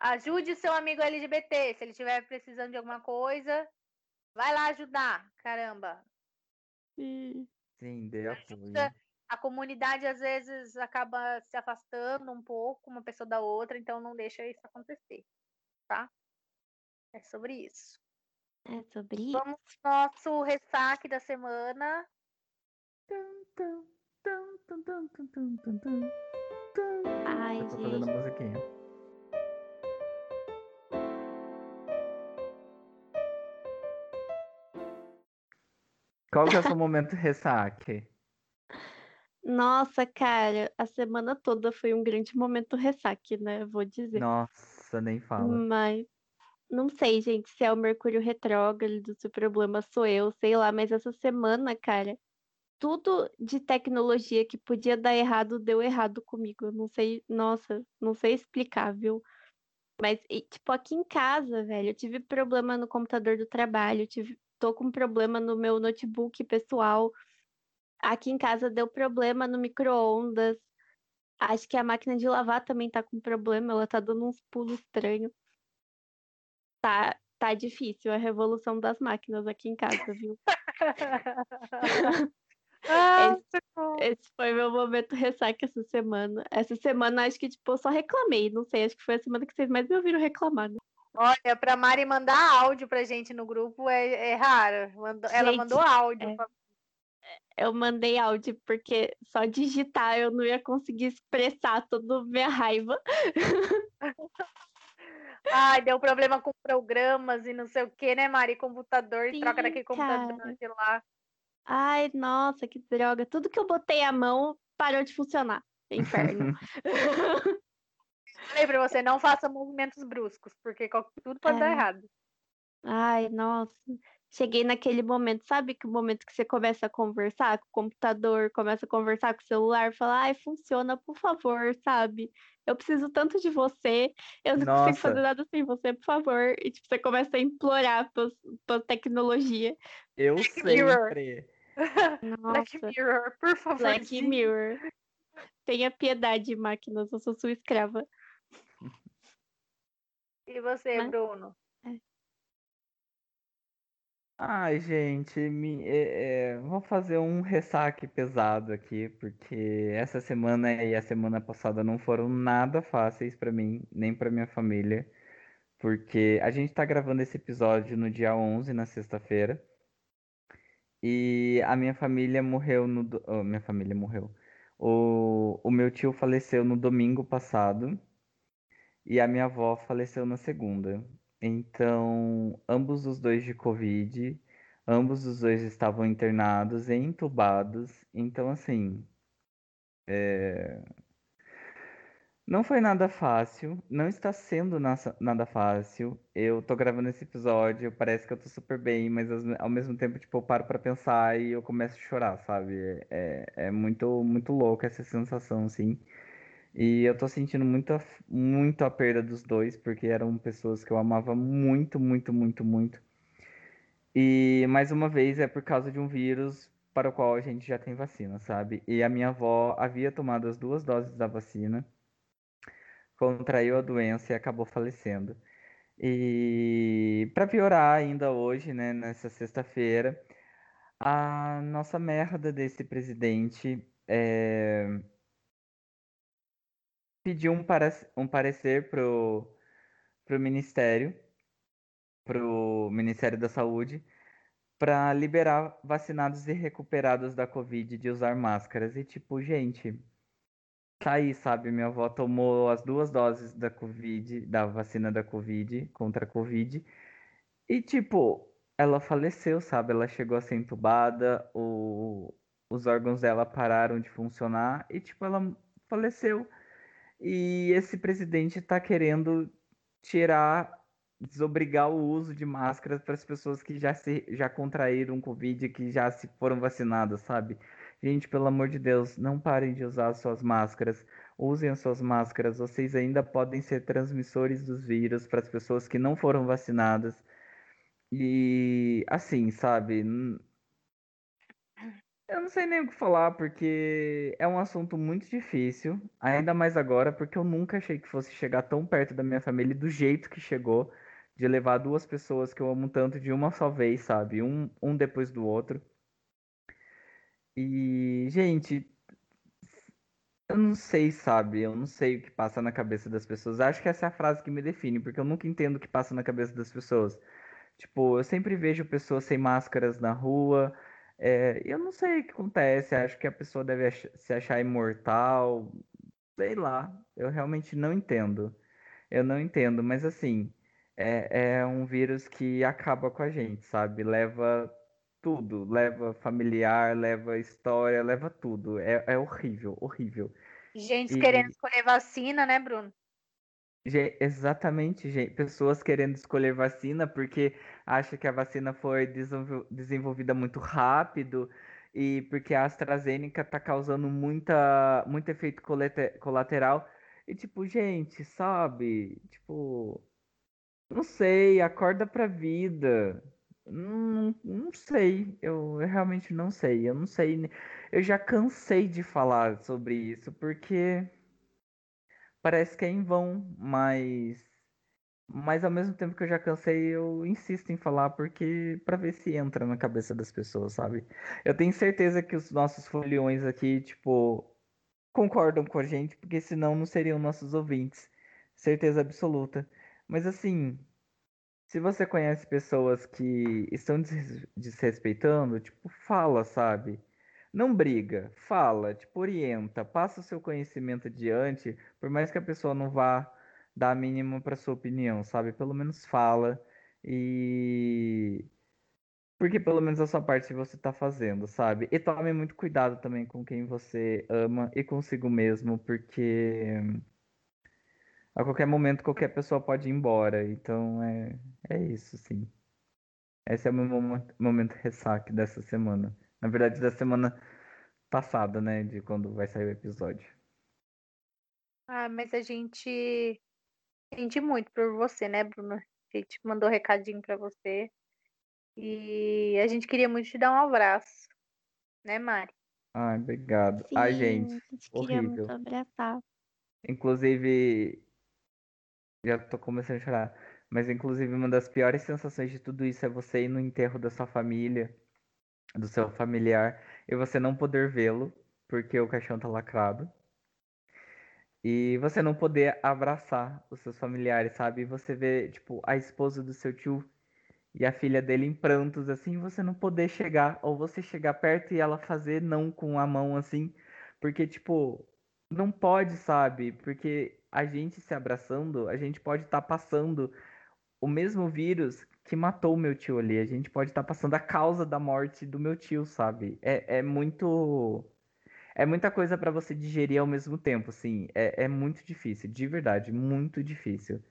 Ajude seu amigo LGBT. Se ele estiver precisando de alguma coisa, vai lá ajudar. Caramba. Sim, dê apoio. Ajuda a comunidade às vezes acaba se afastando um pouco uma pessoa da outra, então não deixa isso acontecer, tá? É sobre isso. É sobre isso. Vamos ao nosso ressaque da semana. Ai, gente. fazendo musiquinha. Qual que é o seu momento ressaque? Nossa, cara, a semana toda foi um grande momento ressaque, né? Vou dizer. Nossa, nem fala. Mas não sei, gente, se é o Mercúrio retrógrado, se o problema sou eu, sei lá, mas essa semana, cara, tudo de tecnologia que podia dar errado deu errado comigo. Eu não sei, nossa, não sei explicar, viu? Mas, e, tipo, aqui em casa, velho, eu tive problema no computador do trabalho, tive, tô com problema no meu notebook pessoal. Aqui em casa deu problema no micro-ondas. Acho que a máquina de lavar também tá com problema, ela tá dando uns pulos estranhos. Tá, tá difícil a revolução das máquinas aqui em casa, viu? Esse, esse foi meu momento ressaca essa semana. Essa semana acho que, tipo, eu só reclamei. Não sei, acho que foi a semana que vocês mais me ouviram reclamar. Né? Olha, pra Mari mandar áudio pra gente no grupo é, é raro. Mandou- ela Gente, mandou áudio. é. pra- Eu mandei áudio porque só digitar eu não ia conseguir expressar toda a minha raiva. Ai, deu problema com programas e não sei o que, né, Mari? Computador, Sim, troca daquele computador de lá. Ai, nossa, que droga. Tudo que eu botei a mão parou de funcionar. Inferno. Falei pra você, não faça movimentos bruscos, porque tudo pode dar É. errado. Ai, nossa. Cheguei naquele momento, sabe que o momento que você começa a conversar com o computador, começa a conversar com o celular, fala, ai, funciona, por favor, sabe? Eu preciso tanto de você, eu não consigo Nossa. fazer nada sem você, por favor. E tipo, você começa a implorar pela, pela tecnologia. Eu Mirror. sempre. Black Nossa, Mirror, por favor. Black Mirror. Tenha piedade, máquinas, eu sou sua escrava. E você, Né? Bruno? Ai, gente, me, é, é, vou fazer um ressaque pesado aqui, porque essa semana e a semana passada não foram nada fáceis pra mim, nem pra minha família, porque a gente tá gravando esse episódio no dia 11, na sexta-feira, e a minha família morreu no... do- oh, minha família morreu. O, o meu tio faleceu no domingo passado, e a minha avó faleceu na segunda. Então, ambos os dois de Covid, ambos os dois estavam internados e entubados. Então, assim, é, não foi nada fácil, não está sendo nada fácil. Eu tô gravando esse episódio, parece que eu tô super bem, mas ao mesmo tempo, tipo, eu paro pra pensar e eu começo a chorar, sabe? É, é muito, muito louco essa sensação, assim. E eu tô sentindo muita, muito a perda dos dois, porque eram pessoas que eu amava muito, muito, muito, muito. E mais uma vez é por causa de um vírus para o qual a gente já tem vacina, sabe? E a minha avó havia tomado as duas doses da vacina, contraiu a doença e acabou falecendo. E para piorar ainda hoje, né, nessa sexta-feira, a nossa merda desse presidente é, pediu um, para, um parecer pro, pro Ministério, pro Ministério da Saúde, para liberar vacinados e recuperados da Covid de usar máscaras. E tipo, gente, tá aí, sabe? Minha avó tomou as duas doses da Covid, da vacina da Covid, contra a Covid. E tipo, ela faleceu, sabe? Ela chegou a ser entubada, o, os órgãos dela pararam de funcionar e tipo, ela faleceu. E esse presidente está querendo tirar, desobrigar o uso de máscaras para as pessoas que já se já contraíram Covid, que já se foram vacinadas, sabe? Gente, pelo amor de Deus, não parem de usar as suas máscaras. Usem as suas máscaras. Vocês ainda podem ser transmissores dos vírus para as pessoas que não foram vacinadas. E assim, sabe? Eu não sei nem o que falar, porque é um assunto muito difícil, ainda mais agora, porque eu nunca achei que fosse chegar tão perto da minha família do jeito que chegou, de levar duas pessoas que eu amo tanto de uma só vez, sabe? Um, um depois do outro. E, gente, eu não sei, sabe? Eu não sei o que passa na cabeça das pessoas. Acho que essa é a frase que me define, porque eu nunca entendo o que passa na cabeça das pessoas. Tipo, eu sempre vejo pessoas sem máscaras na rua. É, eu não sei o que acontece. Acho que a pessoa deve ach- se achar imortal. Sei lá. Eu realmente não entendo. Eu não entendo, mas assim, é, é um vírus que acaba com a gente, sabe? Leva tudo. Leva familiar, leva história, leva tudo. É, é horrível, horrível. Gente E- querendo escolher vacina, né, Bruno? Exatamente, gente. Pessoas querendo escolher vacina porque acha que a vacina foi desenvol- desenvolvida muito rápido e porque a AstraZeneca tá causando muita, muito efeito colateral. E tipo, gente, sabe? Tipo, não sei, acorda pra vida. Não, não sei, eu, eu realmente não sei. Eu não sei. ne- Eu já cansei de falar sobre isso porque parece que é em vão, mas mas ao mesmo tempo que eu já cansei, eu insisto em falar porque para ver se entra na cabeça das pessoas, sabe? Eu tenho certeza que os nossos foliões aqui, tipo, concordam com a gente, porque senão não seriam nossos ouvintes. Certeza absoluta. Mas assim, se você conhece pessoas que estão des- desrespeitando, tipo, fala, sabe? Não briga, fala, tipo, orienta, passa o seu conhecimento adiante, por mais que a pessoa não vá dar a mínima para sua opinião, sabe? Pelo menos fala e porque pelo menos a sua parte você tá fazendo, sabe? E tome muito cuidado também com quem você ama e consigo mesmo, porque a qualquer momento qualquer pessoa pode ir embora. Então é, é isso, sim. Esse é o meu momen- momento ressaque dessa semana. Na verdade, da semana passada, né? De quando vai sair o episódio. Ah, mas a gente sente muito por você, né, Bruno? A gente mandou recadinho pra você. E a gente queria muito te dar um abraço, né, Mari? Ai, obrigado. Ai, Sim, gente, a gente queria muito horrível. abraçar. Inclusive, já tô começando a chorar. Mas, inclusive, uma das piores sensações de tudo isso é você ir no enterro da sua família, do seu familiar, e você não poder vê-lo, porque o caixão tá lacrado. E você não poder abraçar os seus familiares, sabe? E você vê, tipo, a esposa do seu tio e a filha dele em prantos, assim, você não poder chegar, ou você chegar perto e ela fazer não com a mão, assim, porque, tipo, não pode, sabe? Porque a gente se abraçando, a gente pode estar passando o mesmo vírus que matou o meu tio ali. A gente pode estar passando a causa da morte do meu tio, sabe? É, é muito. É muita coisa pra você digerir ao mesmo tempo, assim. É, é muito difícil, de verdade, muito difícil.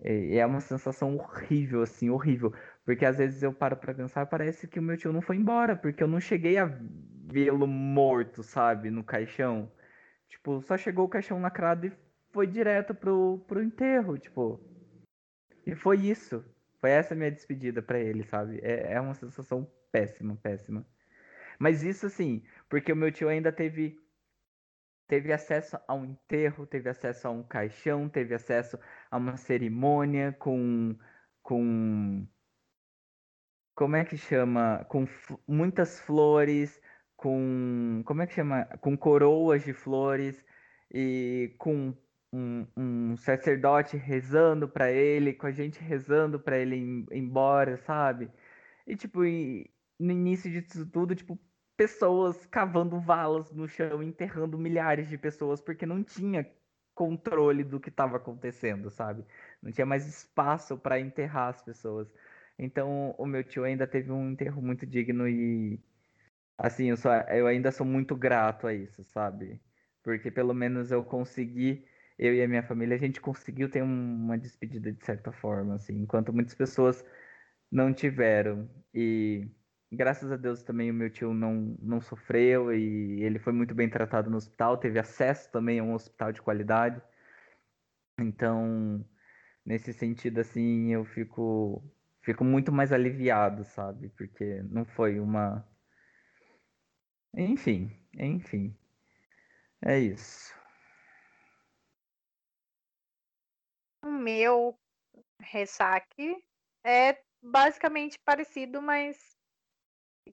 É, é uma sensação horrível, assim, horrível. Porque às vezes eu paro pra pensar, parece que o meu tio não foi embora, porque eu não cheguei a vê-lo morto, sabe, no caixão. Tipo, só chegou o caixão lacrado e foi direto pro, pro enterro, tipo. E foi isso. Foi essa minha despedida pra ele, sabe? É, é uma sensação péssima, péssima. Mas isso assim, porque o meu tio ainda teve teve acesso a um enterro, teve acesso a um caixão, teve acesso a uma cerimônia com com como é que chama? Com muitas flores, com como é que chama? Com coroas de flores e com um, um sacerdote rezando pra ele, com a gente rezando pra ele ir embora, sabe? E tipo, e no início disso tudo, tipo, pessoas cavando valas no chão, enterrando milhares de pessoas, porque não tinha controle do que estava acontecendo, sabe? Não tinha mais espaço para enterrar as pessoas. Então, o meu tio ainda teve um enterro muito digno e assim, eu, eu ainda sou muito grato a isso, sabe? Porque pelo menos eu consegui, eu e a minha família, a gente conseguiu ter um- uma despedida de certa forma, assim, enquanto muitas pessoas não tiveram. E graças a Deus também o meu tio não, não sofreu e ele foi muito bem tratado no hospital, teve acesso também a um hospital de qualidade. Então, nesse sentido, assim, eu fico, fico muito mais aliviado, sabe? Porque não foi uma. Enfim, enfim. É isso. O meu ressaque é basicamente parecido, mas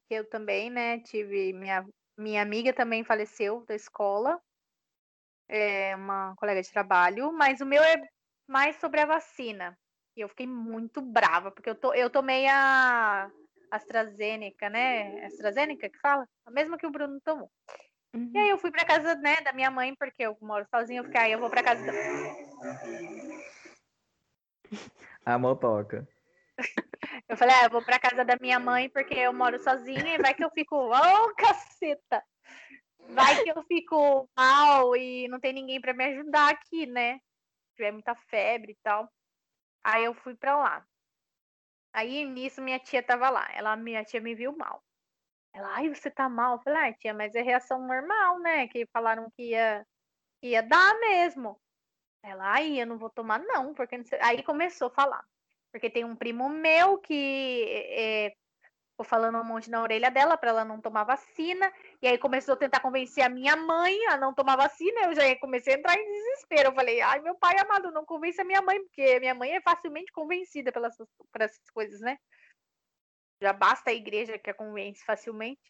que eu também, né, tive minha minha amiga também faleceu da escola, é uma colega de trabalho, mas o meu é mais sobre a vacina. E eu fiquei muito brava, porque eu, to, eu tomei a AstraZeneca, né? AstraZeneca que fala? A mesma que o Bruno tomou. Uhum. E aí eu fui pra casa, né, da minha mãe, porque eu moro sozinha, eu fiquei, aí eu vou pra casa da... A motoca. Eu falei, ah, eu vou pra casa da minha mãe porque eu moro sozinha e vai que eu fico, ô oh, caceta! Vai que eu fico mal e não tem ninguém para me ajudar aqui, né? Tiver muita febre e tal. Aí eu fui pra lá. Aí nisso minha tia tava lá. Ela, minha tia me viu mal. Ela, ai, você tá mal? Eu falei, ai, tia, mas é reação normal, né? Que falaram que ia, ia dar mesmo. Ela, ai, eu não vou tomar, não, porque não aí começou a falar. Porque tem um primo meu que é, ficou falando um monte na orelha dela para ela não tomar vacina. E aí começou a tentar convencer a minha mãe a não tomar vacina. Eu já comecei a entrar em desespero. Eu falei, ai, meu pai amado, não convence a minha mãe, porque minha mãe é facilmente convencida pelas, por essas coisas, né? Já basta a igreja que a convence facilmente.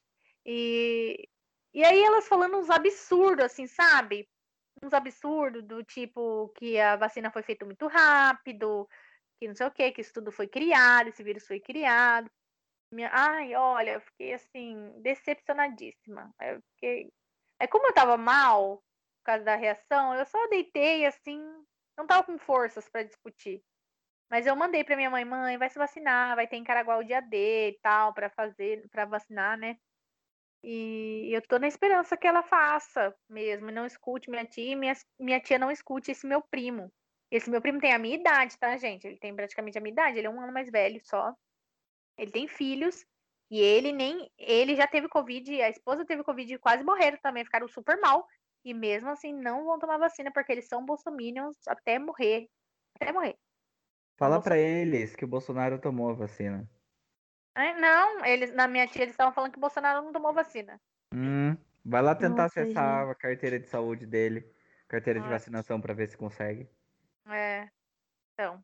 E, e aí elas falando uns absurdos, assim, sabe? Uns absurdos do tipo que a vacina foi feita muito rápido, que não sei o que, que isso tudo foi criado, esse vírus foi criado. Minha... Ai, olha, eu fiquei assim, decepcionadíssima. Eu fiquei... É como eu tava mal por causa da reação, eu só deitei assim, não tava com forças para discutir. Mas eu mandei para minha mãe, mãe, vai se vacinar, vai ter em Caraguá o dia D e tal, para fazer, para vacinar, né? E eu tô na esperança que ela faça mesmo, não escute minha tia, e minha, minha tia não escute esse meu primo. Esse meu primo tem a minha idade, tá, gente? Ele tem praticamente a minha idade, ele é um ano mais velho só. Ele tem filhos e ele nem ele já teve covid, a esposa teve covid e quase morreram também, ficaram super mal e mesmo assim não vão tomar vacina porque eles são bolsominions até morrer, até morrer. Fala para eles que o Bolsonaro tomou a vacina. Não, eles na minha tia eles estavam falando que o Bolsonaro não tomou vacina. Hum, vai lá tentar Nossa, acessar gente. a carteira de saúde dele, carteira Nossa. de vacinação para ver se consegue. É. Então,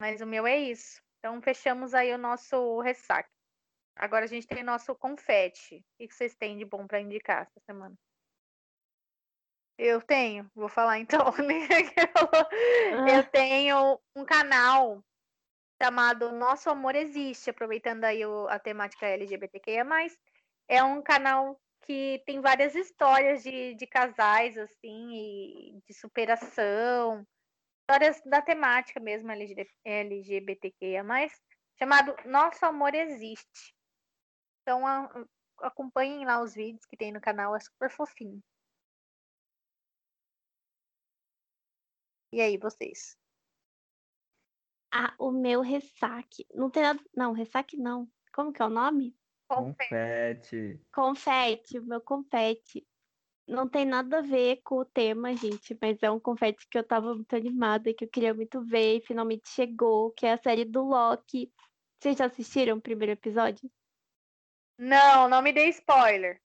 mas o meu é isso. Então, fechamos aí o nosso ressaque. Agora a gente tem nosso confete. O que vocês têm de bom para indicar essa semana? Eu tenho, vou falar então. Ah. Eu tenho um canal chamado Nosso Amor Existe, aproveitando aí o, a temática LGBTQIA+. É um canal que tem várias histórias de, de casais, assim, de superação, histórias da temática mesmo LGBTQIA+, chamado Nosso Amor Existe. Então a, acompanhem lá os vídeos que tem no canal, é super fofinho. E aí, vocês? Ah, o meu ressaque. Não tem nada. Não, ressaque não. Como que é o nome? Confete. Confete, o meu confete não tem nada a ver com o tema, gente, mas é um confete que eu tava muito animada, que eu queria muito ver e finalmente chegou, que é a série do Loki. Vocês já assistiram o primeiro episódio? Não, não me dê spoiler.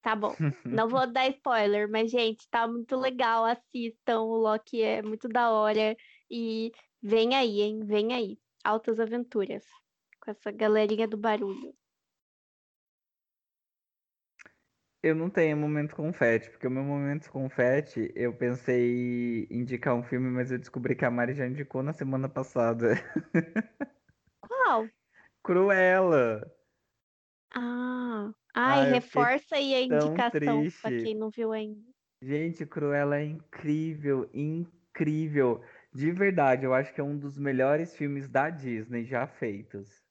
Tá bom, não vou dar spoiler, mas, gente, tá muito legal, assistam, o Loki é muito da hora e vem aí, hein, vem aí, altas aventuras com essa galerinha do barulho. Eu não tenho momento confete, porque o meu momento confete, eu pensei em indicar um filme, mas eu descobri que a Mari já indicou na semana passada. Qual? Cruella. Ah, ai, reforça aí a indicação para quem não viu ainda. Gente, Cruella é incrível, incrível. De verdade, eu acho que é um dos melhores filmes da Disney já feitos.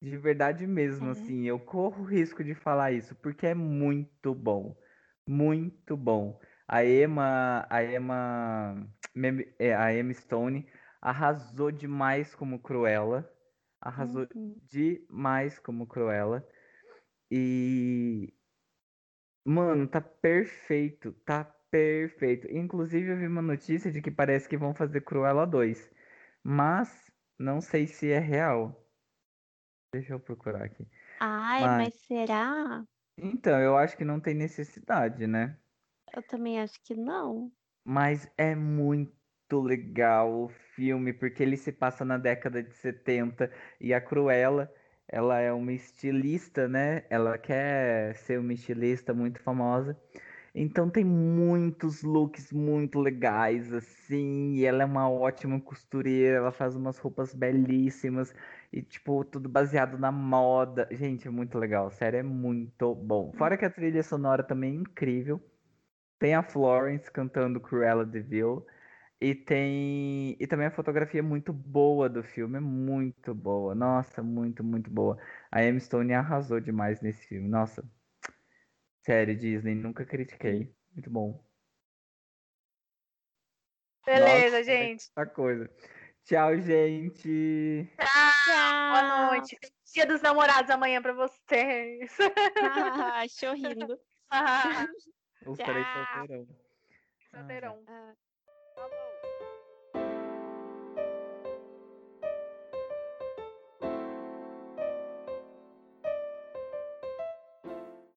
De verdade mesmo, uhum. assim, eu corro o risco de falar isso, porque é muito bom. Muito bom. A Emma, a Emma, é, a Emma Stone arrasou demais como Cruella. Arrasou uhum. demais como Cruella. E. Mano, tá perfeito. Tá perfeito. Inclusive, eu vi uma notícia de que parece que vão fazer Cruella 2. Mas não sei se é real. Deixa eu procurar aqui. Ai, mas... mas será? Então, eu acho que não tem necessidade, né? Eu também acho que não. Mas é muito legal o filme, porque ele se passa na década de 70 e a Cruella, ela é uma estilista, né? Ela quer ser uma estilista muito famosa. Então tem muitos looks muito legais, assim, e ela é uma ótima costureira, ela faz umas roupas belíssimas, e tipo, tudo baseado na moda. Gente, é muito legal, sério, é muito bom. Fora que a trilha sonora também é incrível. Tem a Florence cantando Cruella de Vil. E tem. E também a fotografia é muito boa do filme, é muito boa. Nossa, muito, muito boa. A Emma Stone arrasou demais nesse filme. Nossa. Sério, Disney, nunca critiquei. Muito bom. Beleza, Nossa, gente. Essa coisa. Tchau, gente. Boa Tchau. noite. Feliz Dia dos namorados amanhã pra vocês. Ah, Chorrindo. Ah, Os três Tchau. solteirão. solteirão. Ah. Falou.